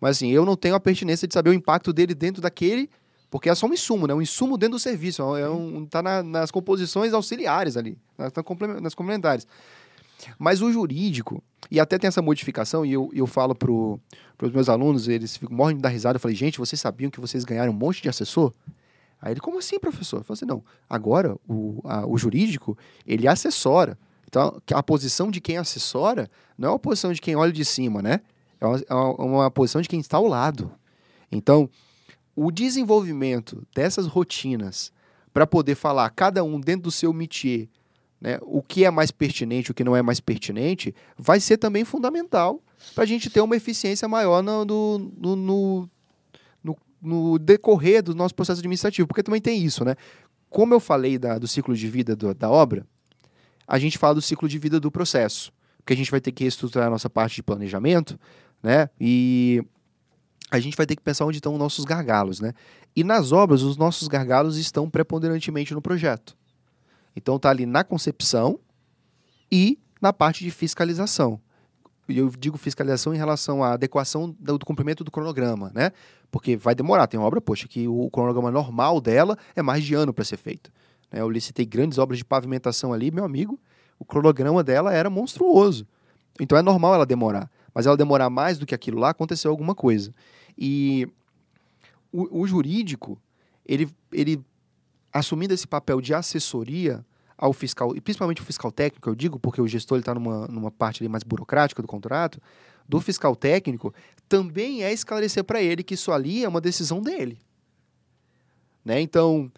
Mas assim, eu não tenho a pertinência de saber o impacto dele dentro daquele, porque é só um insumo, né? Um insumo dentro do serviço. É um, tá na, nas composições auxiliares ali, nas, nas complementares. Mas o jurídico, e até tem essa modificação, e eu, eu falo para os meus alunos, eles ficam, morrem de dar risada. Eu falei, gente, vocês sabiam que vocês ganharam um monte de assessor? Aí ele, como assim, professor? Eu falei assim, não, agora o, a, o jurídico, ele assessora. Então, a posição de quem assessora não é a posição de quem olha de cima, né? É uma, é uma posição de quem está ao lado. Então, o desenvolvimento dessas rotinas para poder falar, cada um dentro do seu métier, né, o que é mais pertinente, o que não é mais pertinente, vai ser também fundamental para a gente ter uma eficiência maior no, no, no, no, no decorrer do nosso processo administrativo. Porque também tem isso, né? Como eu falei da, do ciclo de vida do, da obra, a gente fala do ciclo de vida do processo. Porque a gente vai ter que estruturar a nossa parte de planejamento, né? E a gente vai ter que pensar onde estão os nossos gargalos, né? E nas obras, os nossos gargalos estão preponderantemente no projeto. Então tá ali na concepção e na parte de fiscalização. E eu digo fiscalização em relação à adequação do, do cumprimento do cronograma, né? Porque vai demorar. Tem obra, poxa, que o cronograma normal dela é mais de ano para ser feito. Né? Eu licitei grandes obras de pavimentação ali, meu amigo, o cronograma dela era monstruoso. Então é normal ela demorar mas ela demorar mais do que aquilo lá, aconteceu alguma coisa. E o, o jurídico, ele, ele assumindo esse papel de assessoria ao fiscal, e principalmente o fiscal técnico, eu digo, porque o gestor está numa, numa parte ali mais burocrática do contrato, do fiscal técnico, também é esclarecer para ele que isso ali é uma decisão dele. Né? Então,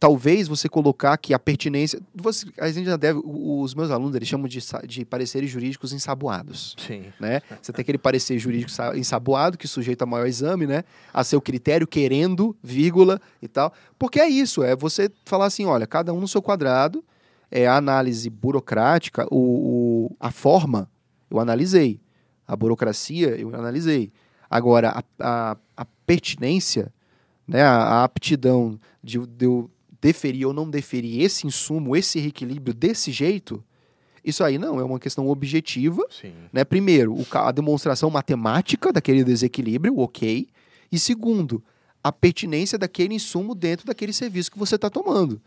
talvez você colocar que a pertinência. Você, a gente já deve. Os meus alunos eles chamam de, de pareceres jurídicos ensaboados. Sim. Né? Você tem aquele parecer jurídico ensaboado que sujeita a maior exame, né? A seu critério, querendo, vírgula e tal. Porque é isso, é você falar assim: olha, cada um no seu quadrado, é a análise burocrática, o, o a forma, eu analisei. A burocracia, eu analisei. Agora, a, a, a pertinência, né, a, a aptidão de, de eu deferir ou não deferir esse insumo, esse reequilíbrio desse jeito, isso aí não é uma questão objetiva. Sim. Né? Primeiro, a demonstração matemática daquele desequilíbrio, ok. E segundo, a pertinência daquele insumo dentro daquele serviço que você está tomando.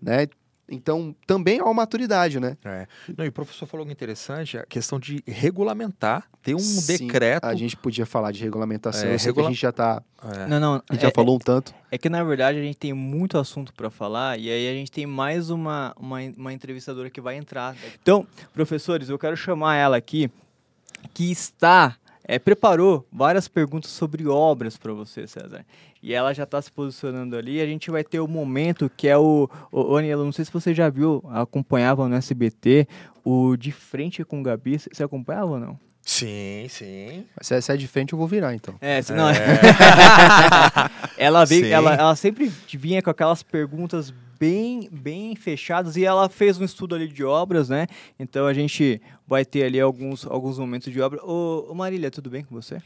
Né? Então, também há uma maturidade, né? É. Não, e o professor falou algo interessante, a questão de regulamentar, ter um Sim, decreto. A gente podia falar de regulamentação, É, eu sei regula- que a gente já está. É. Não, não. A gente já é- falou um tanto. É que na verdade a gente tem muito assunto para falar e aí a gente tem mais uma, uma, uma entrevistadora que vai entrar. Então, professores, eu quero chamar ela aqui, que está, é, preparou várias perguntas sobre obras para você, César. E ela já está se posicionando ali. A gente vai ter o momento que é o. O, Anielo, não sei se você já viu, acompanhava no SBT, o De Frente com o Gabi. Você acompanhava ou não? Sim, sim. Se é, se é de frente, eu vou virar, então. É, se não. [laughs] ela veio, ela, ela sempre vinha com aquelas perguntas bem, bem fechadas e ela fez um estudo ali de obras, né? Então a gente vai ter ali alguns, alguns momentos de obra. Ô, ô Marília, tudo bem com você?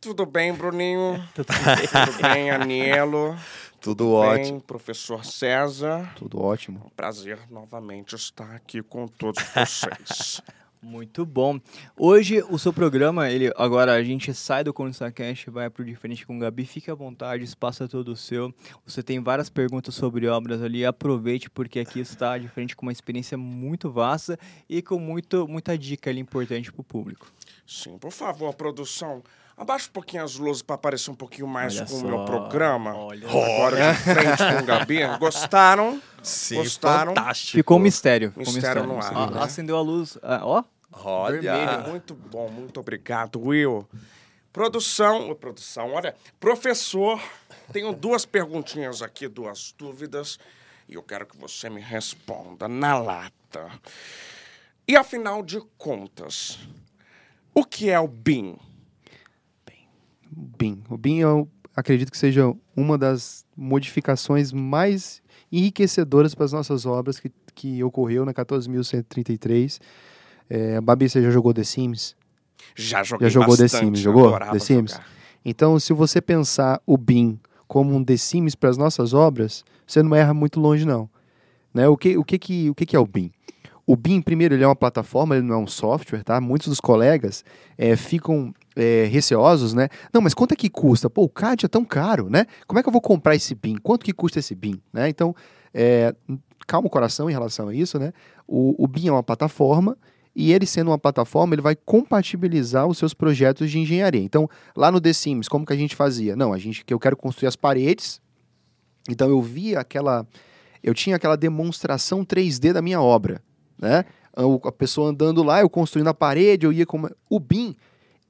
Tudo bem, Bruninho? [laughs] [laughs] Tudo bem, Anielo? Tudo Tudo ótimo. bem, professor César? Tudo ótimo. Um prazer novamente estar aqui com todos vocês. Muito bom. Hoje o seu programa, ele agora a gente sai do ConstaCast, vai pro Diferente com o Gabi. Fique à vontade, o espaço é todo seu. Você tem várias perguntas sobre obras ali, aproveite porque aqui está diferente com uma experiência muito vasta e com muito, muita dica ali importante para o público. Sim, por favor, produção, abaixa um pouquinho as luzes para aparecer um pouquinho mais Olha com o só, meu programa. olha Agora [laughs] de frente com o Gabi. Gostaram? Sim, Gostaram? fantástico. Ficou um mistério. ficou um Mistério no mistério. ar, né? Acendeu a luz. ah, ó, Olha. Vermelho. Muito bom, muito obrigado, Will. Produção, produção, olha, professor, tenho duas perguntinhas aqui, duas dúvidas, e eu quero que você me responda na lata. E afinal de contas, o que é o BIM? BIM. O BIM, eu acredito que seja uma das modificações mais enriquecedoras para as nossas obras que, que ocorreu na 14.133. É, Babi, você já jogou The Sims? Já joguei Já jogou The bastante, Sims, jogou The Sims? jogar. Então, se você pensar o BIM como um The Sims para as nossas obras, você não erra muito longe, não. Né? O, que, o, que, que, o que, que é o BIM? O BIM, primeiro, ele é uma plataforma, ele não é um software, tá? Muitos dos colegas eh, ficam eh, receosos, né? Não, mas quanto é que custa? Pô, o CAD é tão caro, né? Como é que eu vou comprar esse BIM? Quanto que custa esse BIM? Né? Então, eh, calma o coração em relação a isso, né? O, o BIM é uma plataforma e ele sendo uma plataforma, ele vai compatibilizar os seus projetos de engenharia. Então, lá no The Sims, como que a gente fazia? Não, a gente que eu quero construir as paredes. Então eu via aquela eu tinha aquela demonstração 3D da minha obra, né? A pessoa andando lá, eu construindo a parede, eu ia como o BIM,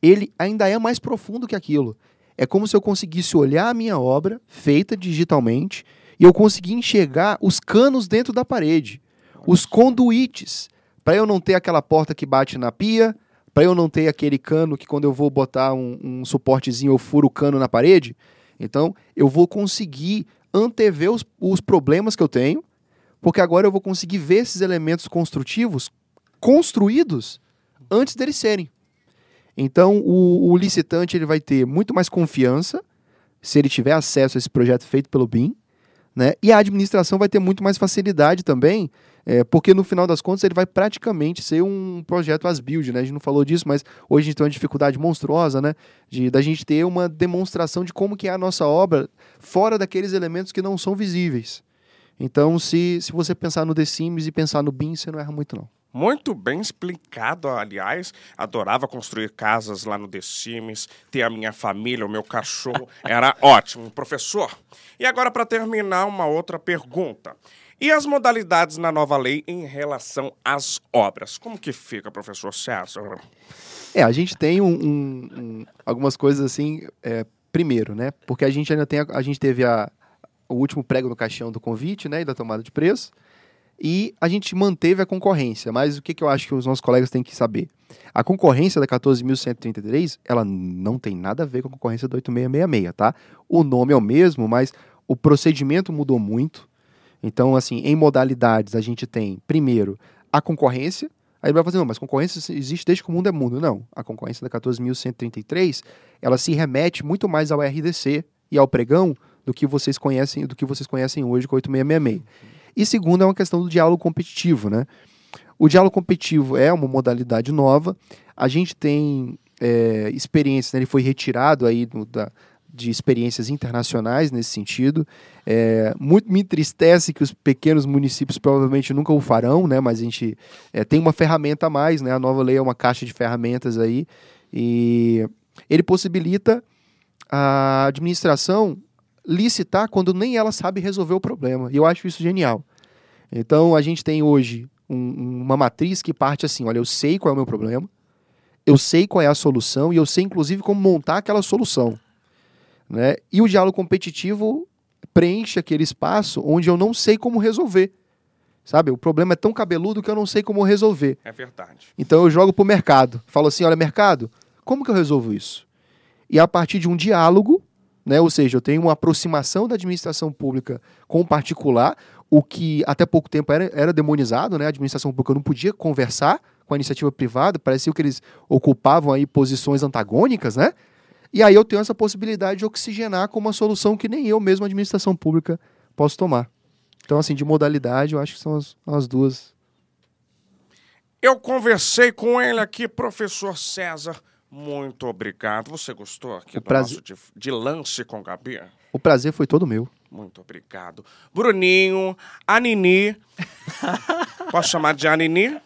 ele ainda é mais profundo que aquilo. É como se eu conseguisse olhar a minha obra feita digitalmente e eu conseguir enxergar os canos dentro da parede, os conduítes, para eu não ter aquela porta que bate na pia, para eu não ter aquele cano que quando eu vou botar um, um suportezinho eu furo o cano na parede. Então, eu vou conseguir antever os, os problemas que eu tenho, porque agora eu vou conseguir ver esses elementos construtivos construídos antes deles serem. Então, o, o licitante ele vai ter muito mais confiança se ele tiver acesso a esse projeto feito pelo BIM, né? E a administração vai ter muito mais facilidade também, é, porque no final das contas ele vai praticamente ser um projeto as build, né? A gente não falou disso, mas hoje a gente tem uma dificuldade monstruosa, né? De da gente ter uma demonstração de como que é a nossa obra fora daqueles elementos que não são visíveis. Então, se, se você pensar no The Sims e pensar no BIM, você não erra muito não. Muito bem explicado, aliás. Adorava construir casas lá no The Sims, ter a minha família, o meu cachorro. [laughs] Era ótimo, professor. E agora, para terminar, uma outra pergunta. E as modalidades na nova lei em relação às obras? Como que fica, professor César? É, a gente tem um, um, um, algumas coisas assim, é, primeiro, né? Porque a gente ainda tem, a, a gente teve a, o último prego no caixão do convite, né, e da tomada de preço, e a gente manteve a concorrência, mas o que, que eu acho que os nossos colegas têm que saber? A concorrência da 14.133, ela não tem nada a ver com a concorrência da 8666, tá? O nome é o mesmo, mas o procedimento mudou muito. Então, assim, em modalidades, a gente tem, primeiro, a concorrência, Aí vai fazer, não, mas concorrência existe desde que o mundo é mundo. Não, a concorrência da 14.133, ela se remete muito mais ao RDC e ao pregão do que vocês conhecem, do que vocês conhecem hoje com 8666. E segundo é uma questão do diálogo competitivo, né? O diálogo competitivo é uma modalidade nova. A gente tem é, experiências, né? ele foi retirado aí do, da, de experiências internacionais nesse sentido. É, muito me entristece que os pequenos municípios provavelmente nunca o farão, né? Mas a gente é, tem uma ferramenta a mais, né? A nova lei é uma caixa de ferramentas aí e ele possibilita a administração licitar quando nem ela sabe resolver o problema. E eu acho isso genial. Então a gente tem hoje um, uma matriz que parte assim: olha, eu sei qual é o meu problema, eu sei qual é a solução e eu sei inclusive como montar aquela solução. Né? E o diálogo competitivo preenche aquele espaço onde eu não sei como resolver. Sabe? O problema é tão cabeludo que eu não sei como resolver. É verdade. Então eu jogo para o mercado. Falo assim: olha, mercado, como que eu resolvo isso? E a partir de um diálogo, né, ou seja, eu tenho uma aproximação da administração pública com o particular, o que até pouco tempo era, era demonizado, né? A administração pública não podia conversar com a iniciativa privada, parecia que eles ocupavam aí posições antagônicas, né? E aí eu tenho essa possibilidade de oxigenar com uma solução que nem eu mesmo, a administração pública, posso tomar. Então, assim, de modalidade, eu acho que são as, as duas. Eu conversei com ele aqui, professor César. Muito obrigado. Você gostou aqui o do prazer... nosso de, de lance com Gabi? O prazer foi todo meu. Muito obrigado. Bruninho, a Nini. [laughs] Posso chamar de Anini?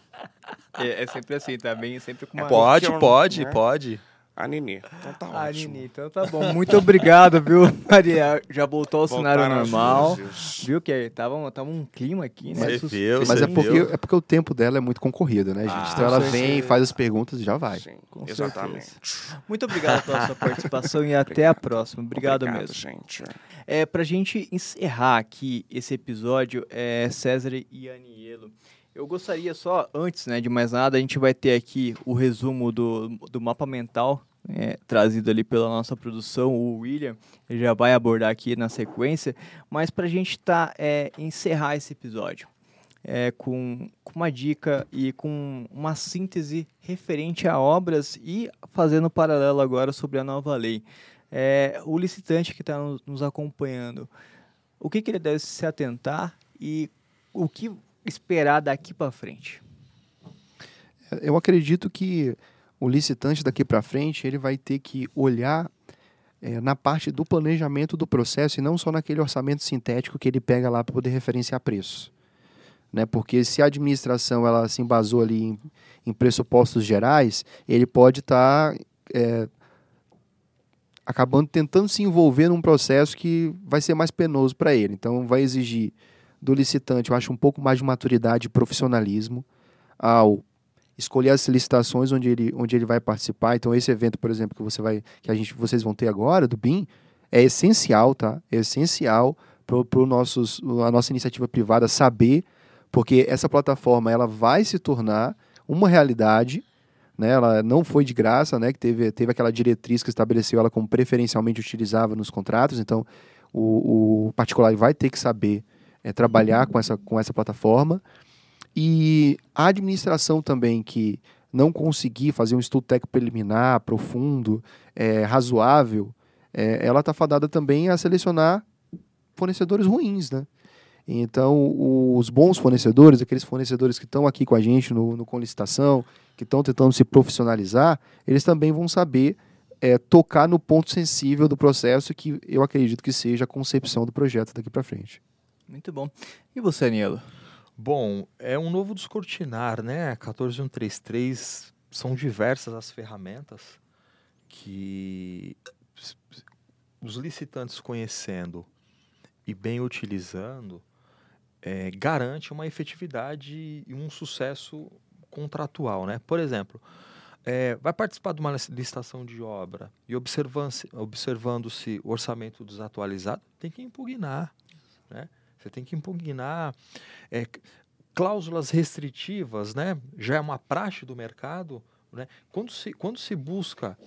É, é sempre assim, também, tá sempre com uma... Pode, pode, né? pode. A Nini. Então tá a ótimo. Nini, então tá bom. Muito obrigado, viu, [laughs] Maria? Já voltou ao cenário normal. Viu que tava, tava um clima aqui, né? Você viu, Mas você é porque, viu. é porque o tempo dela é muito concorrido, né, gente? Ah, então ela vem, certeza. faz as perguntas e já vai. Sim, Com exatamente. Muito obrigado pela sua participação e até a próxima. Obrigado, mesmo. gente. É, pra gente encerrar aqui esse episódio, é, César e Anielo, eu gostaria só, antes né, de mais nada, a gente vai ter aqui o resumo do, do mapa mental é, trazido ali pela nossa produção, o William, já vai abordar aqui na sequência, mas para a gente tá, é, encerrar esse episódio é, com, com uma dica e com uma síntese referente a obras e fazendo paralelo agora sobre a nova lei. É, o licitante que está nos acompanhando, o que, que ele deve se atentar e o que esperar daqui para frente? Eu acredito que o licitante daqui para frente ele vai ter que olhar é, na parte do planejamento do processo e não só naquele orçamento sintético que ele pega lá para poder referenciar preços. Né? Porque se a administração ela se embasou ali em, em pressupostos gerais, ele pode estar tá, é, acabando tentando se envolver num processo que vai ser mais penoso para ele. Então, vai exigir do licitante, eu acho, um pouco mais de maturidade e profissionalismo ao escolher as licitações onde ele, onde ele vai participar. Então, esse evento, por exemplo, que você vai, que a gente, vocês vão ter agora, do BIM, é essencial, tá? É essencial para nossos, a nossa iniciativa privada saber, porque essa plataforma ela vai se tornar uma realidade, né? Ela não foi de graça, né? Que teve, teve aquela diretriz que estabeleceu ela como preferencialmente utilizável nos contratos. Então, o, o particular vai ter que saber é, trabalhar com essa, com essa plataforma. E a administração também que não conseguir fazer um estudo técnico preliminar, profundo, é, razoável, é, ela está fadada também a selecionar fornecedores ruins, né? Então, os bons fornecedores, aqueles fornecedores que estão aqui com a gente no, no Com Licitação, que estão tentando se profissionalizar, eles também vão saber é, tocar no ponto sensível do processo, que eu acredito que seja a concepção do projeto daqui para frente. Muito bom. E você, Anielo? Bom, é um novo descortinar, né? 14133 são diversas as ferramentas que os licitantes conhecendo e bem utilizando é, garante uma efetividade e um sucesso contratual, né? Por exemplo, é, vai participar de uma licitação de obra e observando-se observando o orçamento desatualizado, tem que impugnar, né? Você tem que impugnar é, cláusulas restritivas, né? Já é uma praxe do mercado, né? Quando se, quando se busca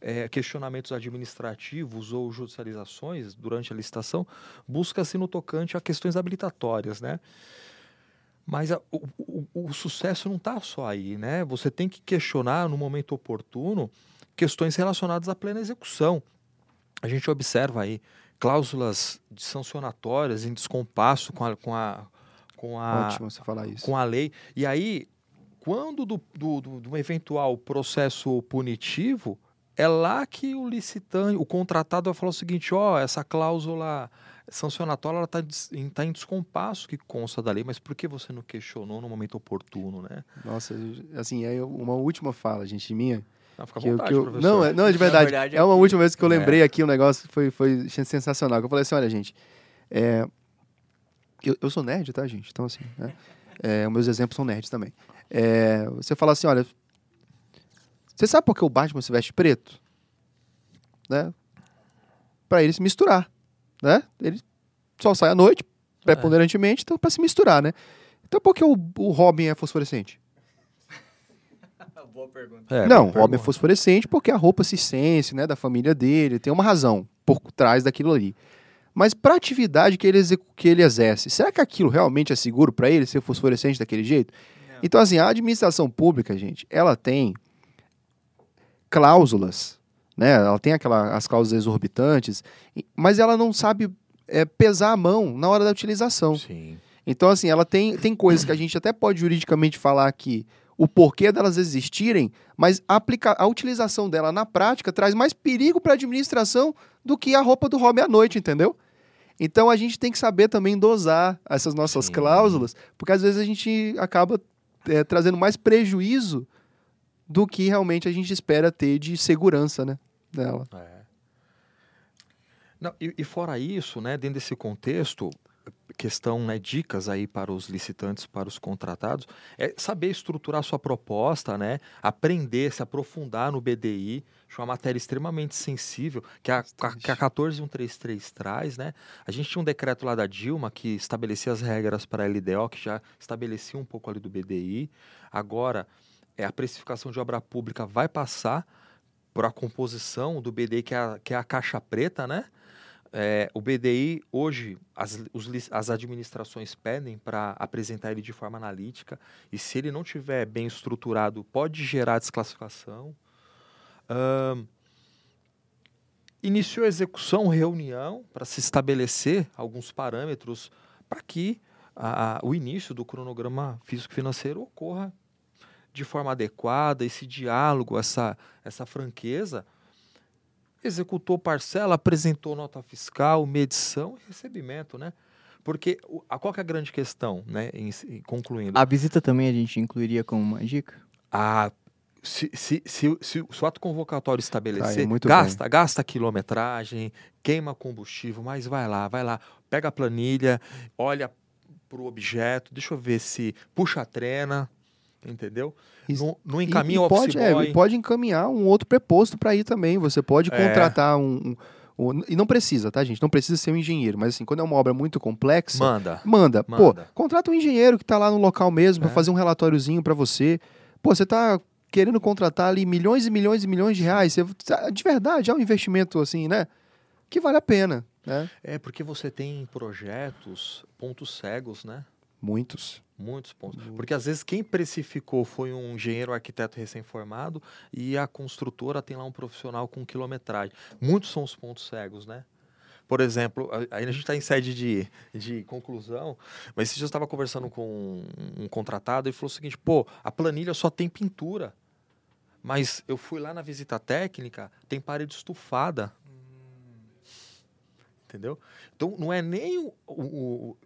é, questionamentos administrativos ou judicializações durante a licitação, busca-se no tocante a questões habilitatórias, né? Mas a, o, o, o, sucesso não está só aí, né? Você tem que questionar no momento oportuno questões relacionadas à plena execução. A gente observa aí cláusulas de sancionatórias em descompasso com a, com a, com a, Ótimo você falar isso. com a lei. E aí, quando do, do, do, do eventual processo punitivo, é lá que o licitante, o contratado vai falar o seguinte, ó, essa cláusula sancionatória está tá em descompasso que consta da lei, mas por que você não questionou no momento oportuno, né? Nossa, assim, é uma última fala, gente, minha. Não, fica à que eu- vontade, que eu- professor. não, é, não, é de verdade. verdade, é uma aqui- última vez que eu É. lembrei aqui um negócio que foi, foi sensacional. que Eu falei assim, olha, gente, é, eu, eu sou nerd, tá, gente? Então, assim, né? [laughs] É, meus exemplos são nerds também. É, você fala assim, olha, você sabe por que o Batman se veste preto? Né? Pra ele se misturar, né? Ele só sai à noite, preponderantemente, então pra se misturar, né? Então por que o, o Robin é fosforescente? Boa pergunta. É, não, boa é pergunta. fosforescente porque a roupa circense, né, da família dele, tem uma razão por trás daquilo ali. Mas para a atividade que ele, que ele exerce, será que aquilo realmente é seguro para ele ser fosforescente daquele jeito? Então, assim, a administração pública, gente, ela tem cláusulas, né? Ela tem aquela, as cláusulas exorbitantes, mas ela não sabe é, pesar a mão na hora da utilização. Sim. Então, assim, ela tem, tem coisas que a gente até pode juridicamente falar aqui o porquê delas existirem, mas a, aplica a utilização dela na prática traz mais perigo para a administração do que a roupa do Robin à noite, entendeu? Então a gente tem que saber também dosar essas nossas Sim. cláusulas, porque às vezes a gente acaba é, trazendo mais prejuízo do que realmente a gente espera ter de segurança, né? Dela. É. Não, e, e fora isso, né, dentro desse contexto, questão, né, dicas aí para os licitantes, para os contratados, é saber estruturar sua proposta, né, aprender, se aprofundar no BDI, acho uma matéria extremamente sensível, que a, a, que a 14133 traz, né, a gente tinha um decreto lá da Dilma que estabelecia as regras para a LDO, que já estabelecia um pouco ali do BDI, agora é, a precificação de obra pública vai passar por a composição do BDI, que é a, que é a caixa preta, né? É, o BDI, hoje, as, os as administrações pedem para apresentar ele de forma analítica, e se ele não tiver bem estruturado, pode gerar desclassificação. Ahn, iniciou a execução, reunião, para se estabelecer alguns parâmetros para que a- a- o início do cronograma físico-financeiro ocorra de forma adequada, esse diálogo, essa, essa franqueza, executou parcela, apresentou nota fiscal, medição e recebimento, né? Porque a, qual é a grande questão, né? Em, em- concluindo, A visita também a gente incluiria como uma dica? a, se, se, se, se, o ato convocatório estabelecer, Tá, é gasta, gasta quilometragem, queima combustível, mas vai lá, vai lá, pega a planilha, olha para o objeto, deixa eu ver se puxa a trena, entendeu? Isso- Não, não E- encaminha e, o office pode, é, e pode encaminhar um outro preposto para ir também. Você pode É. contratar um, um- um- E não precisa, tá, gente? Não precisa ser um engenheiro. Mas assim, quando é uma obra muito complexa, Manda. manda. Pô, Manda. contrata um engenheiro que tá lá no local mesmo É. para fazer um relatóriozinho para você. Pô, você tá querendo contratar ali milhões e milhões e milhões de reais. Você, de verdade, é um investimento assim, né? Que vale a pena, né? É porque você tem projetos, pontos cegos, né? Muitos. Muitos pontos. Porque às vezes quem precificou foi um engenheiro arquiteto recém-formado e a construtora tem lá um profissional com quilometragem. Muitos são os pontos cegos, né? Por exemplo, aí a gente está em sede de, de conclusão, mas esse dia eu estava conversando com um, um contratado e falou o seguinte: pô, a planilha só tem pintura. Mas eu fui lá na visita técnica, tem parede estufada. Entendeu? Então não é nem o. o- o-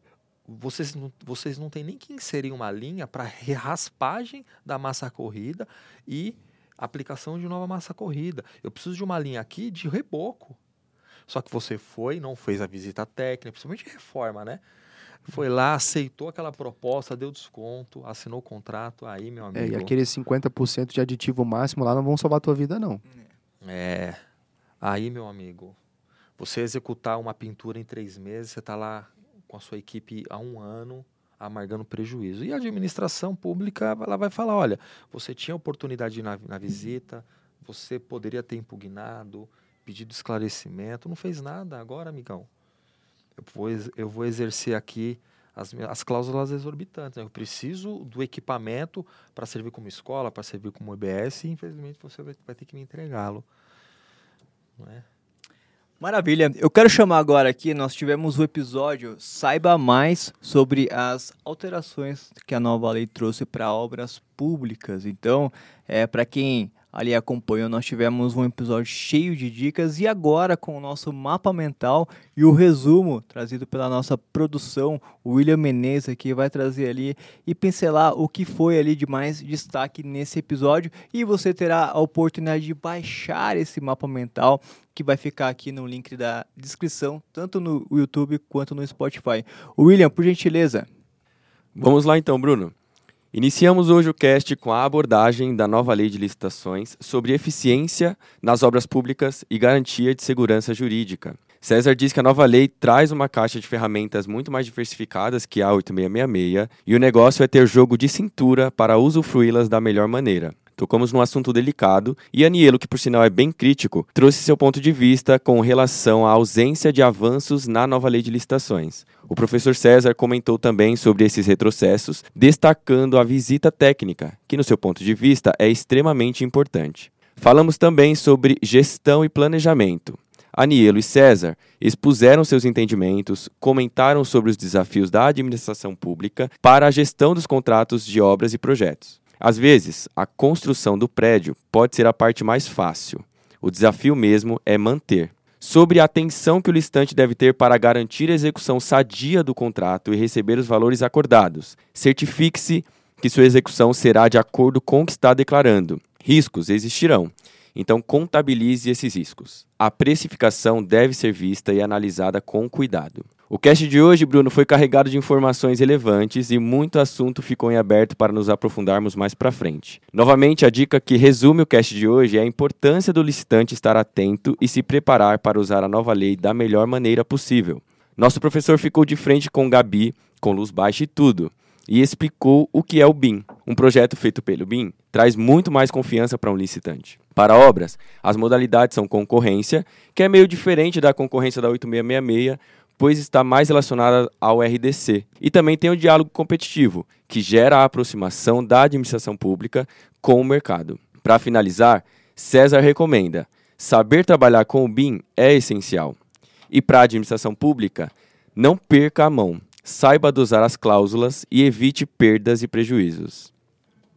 vocês, não, vocês não têm nem que inserir uma linha para raspagem da massa corrida e aplicação de nova massa corrida. Eu preciso de uma linha aqui de reboco. Só que você foi, não fez a visita técnica, principalmente de reforma, né? Foi lá, aceitou aquela proposta, deu desconto, assinou o contrato, aí, meu amigo. É, e aqueles 50% de aditivo máximo lá não vão salvar a tua vida, não. É. Aí, meu amigo, você executar uma pintura em três meses, você está lá com a sua equipe há um ano amargando prejuízo. E a administração pública ela vai falar: olha, você tinha oportunidade na, na visita, você poderia ter impugnado, pedido esclarecimento, não fez nada agora, amigão. Eu vou, eu vou exercer aqui as, as cláusulas exorbitantes. né? Eu preciso do equipamento para servir como escola, para servir como EBS, e infelizmente você vai, vai ter que me entregá-lo. Não é? Maravilha. Eu quero chamar agora aqui, nós tivemos o episódio Saiba Mais sobre as alterações que a nova lei trouxe para obras públicas. Então, é para quem ali acompanhou, nós tivemos um episódio cheio de dicas e agora com o nosso mapa mental e o resumo trazido pela nossa produção, o William Menezes aqui vai trazer ali e pincelar o que foi ali de mais destaque nesse episódio e você terá a oportunidade de baixar esse mapa mental que vai ficar aqui no link da descrição, tanto no YouTube quanto no Spotify. William, por gentileza. Vamos lá então, Bruno. Iniciamos hoje o cast com a abordagem da nova lei de licitações sobre eficiência nas obras públicas e garantia de segurança jurídica. César diz que a nova lei traz uma caixa de ferramentas muito mais diversificadas que a 8666 e o negócio é ter jogo de cintura para usufruí-las da melhor maneira. Tocamos num assunto delicado e Anielo, que por sinal é bem crítico, trouxe seu ponto de vista com relação à ausência de avanços na nova lei de licitações. O professor César comentou também sobre esses retrocessos, destacando a visita técnica, que, no seu ponto de vista, é extremamente importante. Falamos também sobre gestão e planejamento. Anielo e César expuseram seus entendimentos, comentaram sobre os desafios da administração pública para a gestão dos contratos de obras e projetos. Às vezes, a construção do prédio pode ser a parte mais fácil. O desafio mesmo é manter sobre a atenção que o listante deve ter para garantir a execução sadia do contrato e receber os valores acordados. Certifique-se que sua execução será de acordo com o que está declarando. Riscos existirão, então contabilize esses riscos. A precificação deve ser vista e analisada com cuidado. O cast de hoje, Bruno, foi carregado de informações relevantes e muito assunto ficou em aberto para nos aprofundarmos mais para frente. Novamente, a dica que resume o cast de hoje é a importância do licitante estar atento e se preparar para usar a nova lei da melhor maneira possível. Nosso professor ficou de frente com Gabi, com luz baixa e tudo, e explicou o que é o BIM. Um projeto feito pelo BIM traz muito mais confiança para um licitante. Para obras, as modalidades são concorrência, que é meio diferente da concorrência da 8666, pois está mais relacionada ao RDC. E também tem o diálogo competitivo, que gera a aproximação da administração pública com o mercado. Para finalizar, César recomenda: saber trabalhar com o BIM é essencial. E para a administração pública, não perca a mão. Saiba dosar as cláusulas e evite perdas e prejuízos.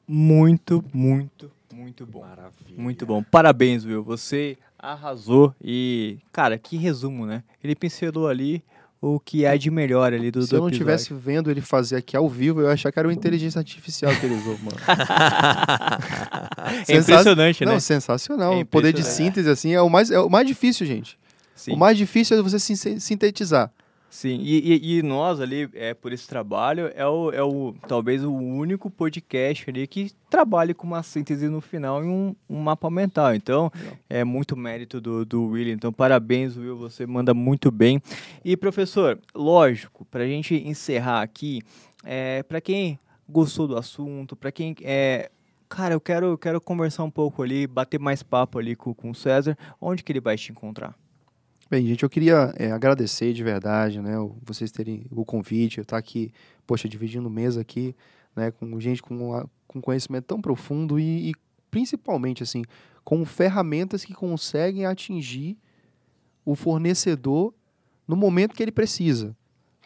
Muito, muito, muito bom. Maravilha. Muito bom. Parabéns, Will. Você arrasou e, cara, que resumo, né? Ele pincelou ali o que há de melhor ali do Se do eu não estivesse vendo ele fazer aqui ao vivo, eu ia achar que era uma inteligência artificial que ele usou, mano. [laughs] é impressionante, né? Não, sensacional. É o poder de síntese, assim, é o mais, é o mais difícil, gente. Sim. O mais difícil é você sintetizar. Sim, e, e, e, nós ali, é, por esse trabalho, é o, é o talvez o único podcast ali que trabalha com uma síntese no final em um, um mapa mental. Então, Não. é muito mérito do, do Will. Então, parabéns, Will, você manda muito bem. E, professor, lógico, para a gente encerrar aqui, é, para quem gostou do assunto, para quem é, cara, eu quero, quero conversar um pouco ali, bater mais papo ali com, com o César, onde que ele vai te encontrar? Bem, gente, eu queria é, agradecer de verdade, né, vocês terem o convite, eu estar aqui, poxa, dividindo mesa aqui, né, com gente com, com conhecimento tão profundo e, e principalmente, assim, com ferramentas que conseguem atingir o fornecedor no momento que ele precisa.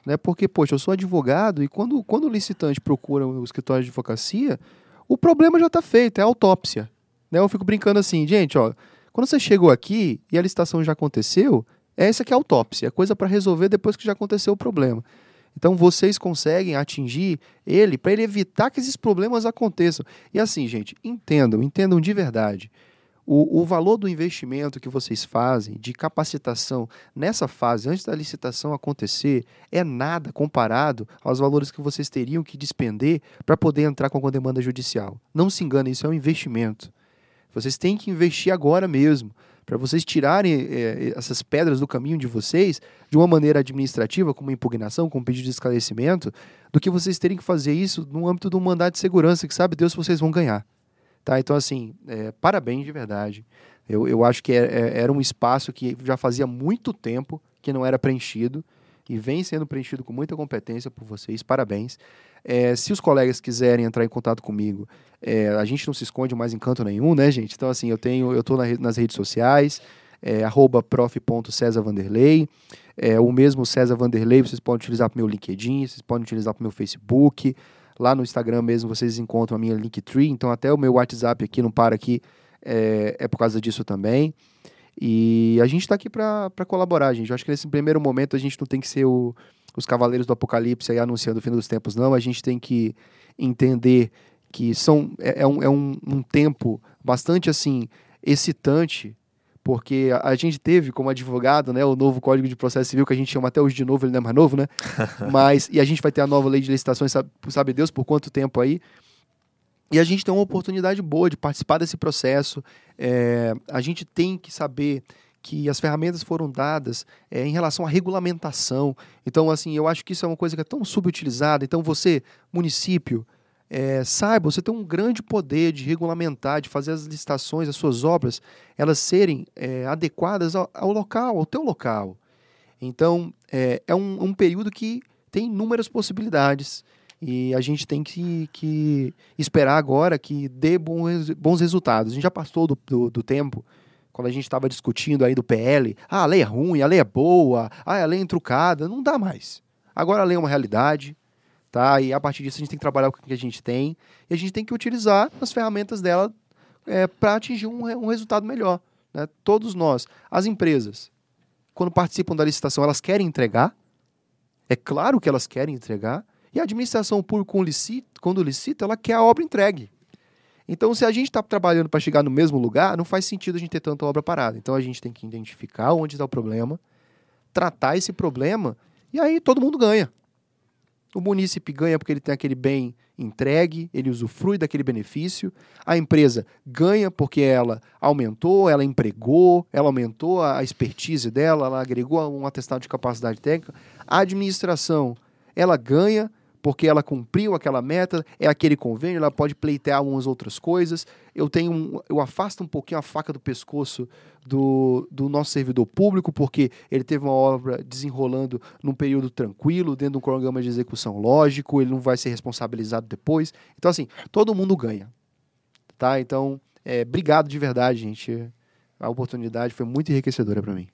Né? Porque, poxa, eu sou advogado e quando, quando o licitante procura o escritório de advocacia, o problema já está feito, é autópsia. Né? Eu fico brincando assim, gente, ó, quando você chegou aqui e a licitação já aconteceu, essa que é a autópsia, é coisa para resolver depois que já aconteceu o problema. Então vocês conseguem atingir ele para ele evitar que esses problemas aconteçam. E assim, gente, entendam, entendam de verdade. O, o valor do investimento que vocês fazem de capacitação nessa fase, antes da licitação acontecer, é nada comparado aos valores que vocês teriam que despender para poder entrar com a demanda judicial. Não se engane, isso é um investimento. Vocês têm que investir agora mesmo, para vocês tirarem é, essas pedras do caminho de vocês de uma maneira administrativa, como impugnação, como pedido de esclarecimento, do que vocês terem que fazer isso no âmbito de um mandato de segurança, que sabe Deus vocês vão ganhar. Tá? Então, assim, é, parabéns de verdade. Eu, eu acho que é, é, era um espaço que já fazia muito tempo que não era preenchido e vem sendo preenchido com muita competência por vocês. Parabéns. É, se os colegas quiserem entrar em contato comigo, é, a gente não se esconde mais em canto nenhum, né, gente? Então, assim, eu tenho, eu estou na, nas redes sociais. é arroba prof.cesarvanderlei. É, o mesmo César Vanderlei vocês podem utilizar para o meu LinkedIn, vocês podem utilizar para o meu Facebook. Lá no Instagram mesmo vocês encontram a minha Linktree, então até o meu WhatsApp aqui, não para aqui, é, é por causa disso também. E a gente está aqui para colaborar, gente. Eu acho que nesse primeiro momento a gente não tem que ser o, os cavaleiros do apocalipse aí anunciando o fim dos tempos, não. A gente tem que entender que são, é, é, um, é um, um tempo bastante assim excitante porque a gente teve como advogado, né, o novo Código de Processo Civil, que a gente chama até hoje de novo, ele não é mais novo, né? [laughs] Mas, e a gente vai ter a nova lei de licitações, sabe, sabe Deus por quanto tempo aí. E a gente tem uma oportunidade boa de participar desse processo. É, a gente tem que saber que as ferramentas foram dadas é, em relação à regulamentação. Então, assim, eu acho que isso é uma coisa que é tão subutilizada. Então, você, município, é, saiba, você tem um grande poder de regulamentar, de fazer as licitações, as suas obras, elas serem é, adequadas ao, ao, local, ao teu local. Então, é, um, um, período que tem inúmeras possibilidades e a gente tem que, que esperar agora que dê bons, bons resultados. A gente já passou do, do, do tempo quando a gente estava discutindo aí do PL, ah, a lei é ruim, a lei é boa, ah, a lei é entrucada, não dá mais. Agora a lei é uma realidade, Tá? E a partir disso a gente tem que trabalhar com o que a gente tem e a gente tem que utilizar as ferramentas dela é, para atingir um, um, resultado melhor. Né? Todos nós, as empresas, quando participam da licitação, elas querem entregar. É claro que elas querem entregar. E a administração pública, quando licita, ela quer a obra entregue. Então, se a gente está trabalhando para chegar no mesmo lugar, não faz sentido a gente ter tanta obra parada. Então, a gente tem que identificar onde está o problema, tratar esse problema, e aí todo mundo ganha. O munícipe ganha porque ele tem aquele bem entregue, ele usufrui daquele benefício. A empresa ganha porque ela aumentou, ela empregou, ela aumentou a expertise dela, ela agregou um atestado de capacidade técnica. A administração, ela ganha porque ela cumpriu aquela meta, é aquele convênio, ela pode pleitear umas outras coisas. Eu tenho um, eu afasto um pouquinho a faca do pescoço do, do nosso servidor público, porque ele teve uma obra desenrolando num período tranquilo, dentro de um programa de execução lógico, ele não vai ser responsabilizado depois. Então, assim, todo mundo ganha. Tá? Então, é, obrigado de verdade, gente. A oportunidade foi muito enriquecedora para mim.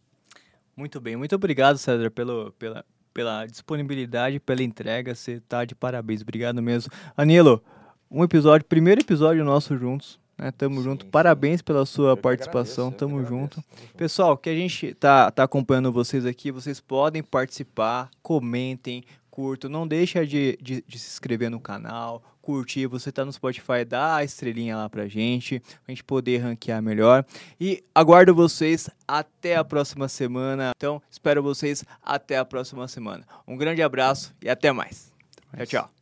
Muito bem, muito obrigado, César, pelo, pela, pela disponibilidade, pela entrega. Você tá de parabéns, obrigado mesmo. Anilo, um episódio, primeiro episódio nosso juntos. Né? Tamo sim, junto. Sim. Parabéns pela sua eu participação. Agradeço, Tamo junto. Pessoal, que a gente tá, tá acompanhando vocês aqui, vocês podem participar, comentem, curtam. Não deixa de, de, de se inscrever no canal, curtir, você tá no Spotify, dá a estrelinha lá pra gente, pra gente poder ranquear melhor. E aguardo vocês até a próxima semana. Então, espero vocês até a próxima semana. Um grande abraço e até mais. Tchau, tchau.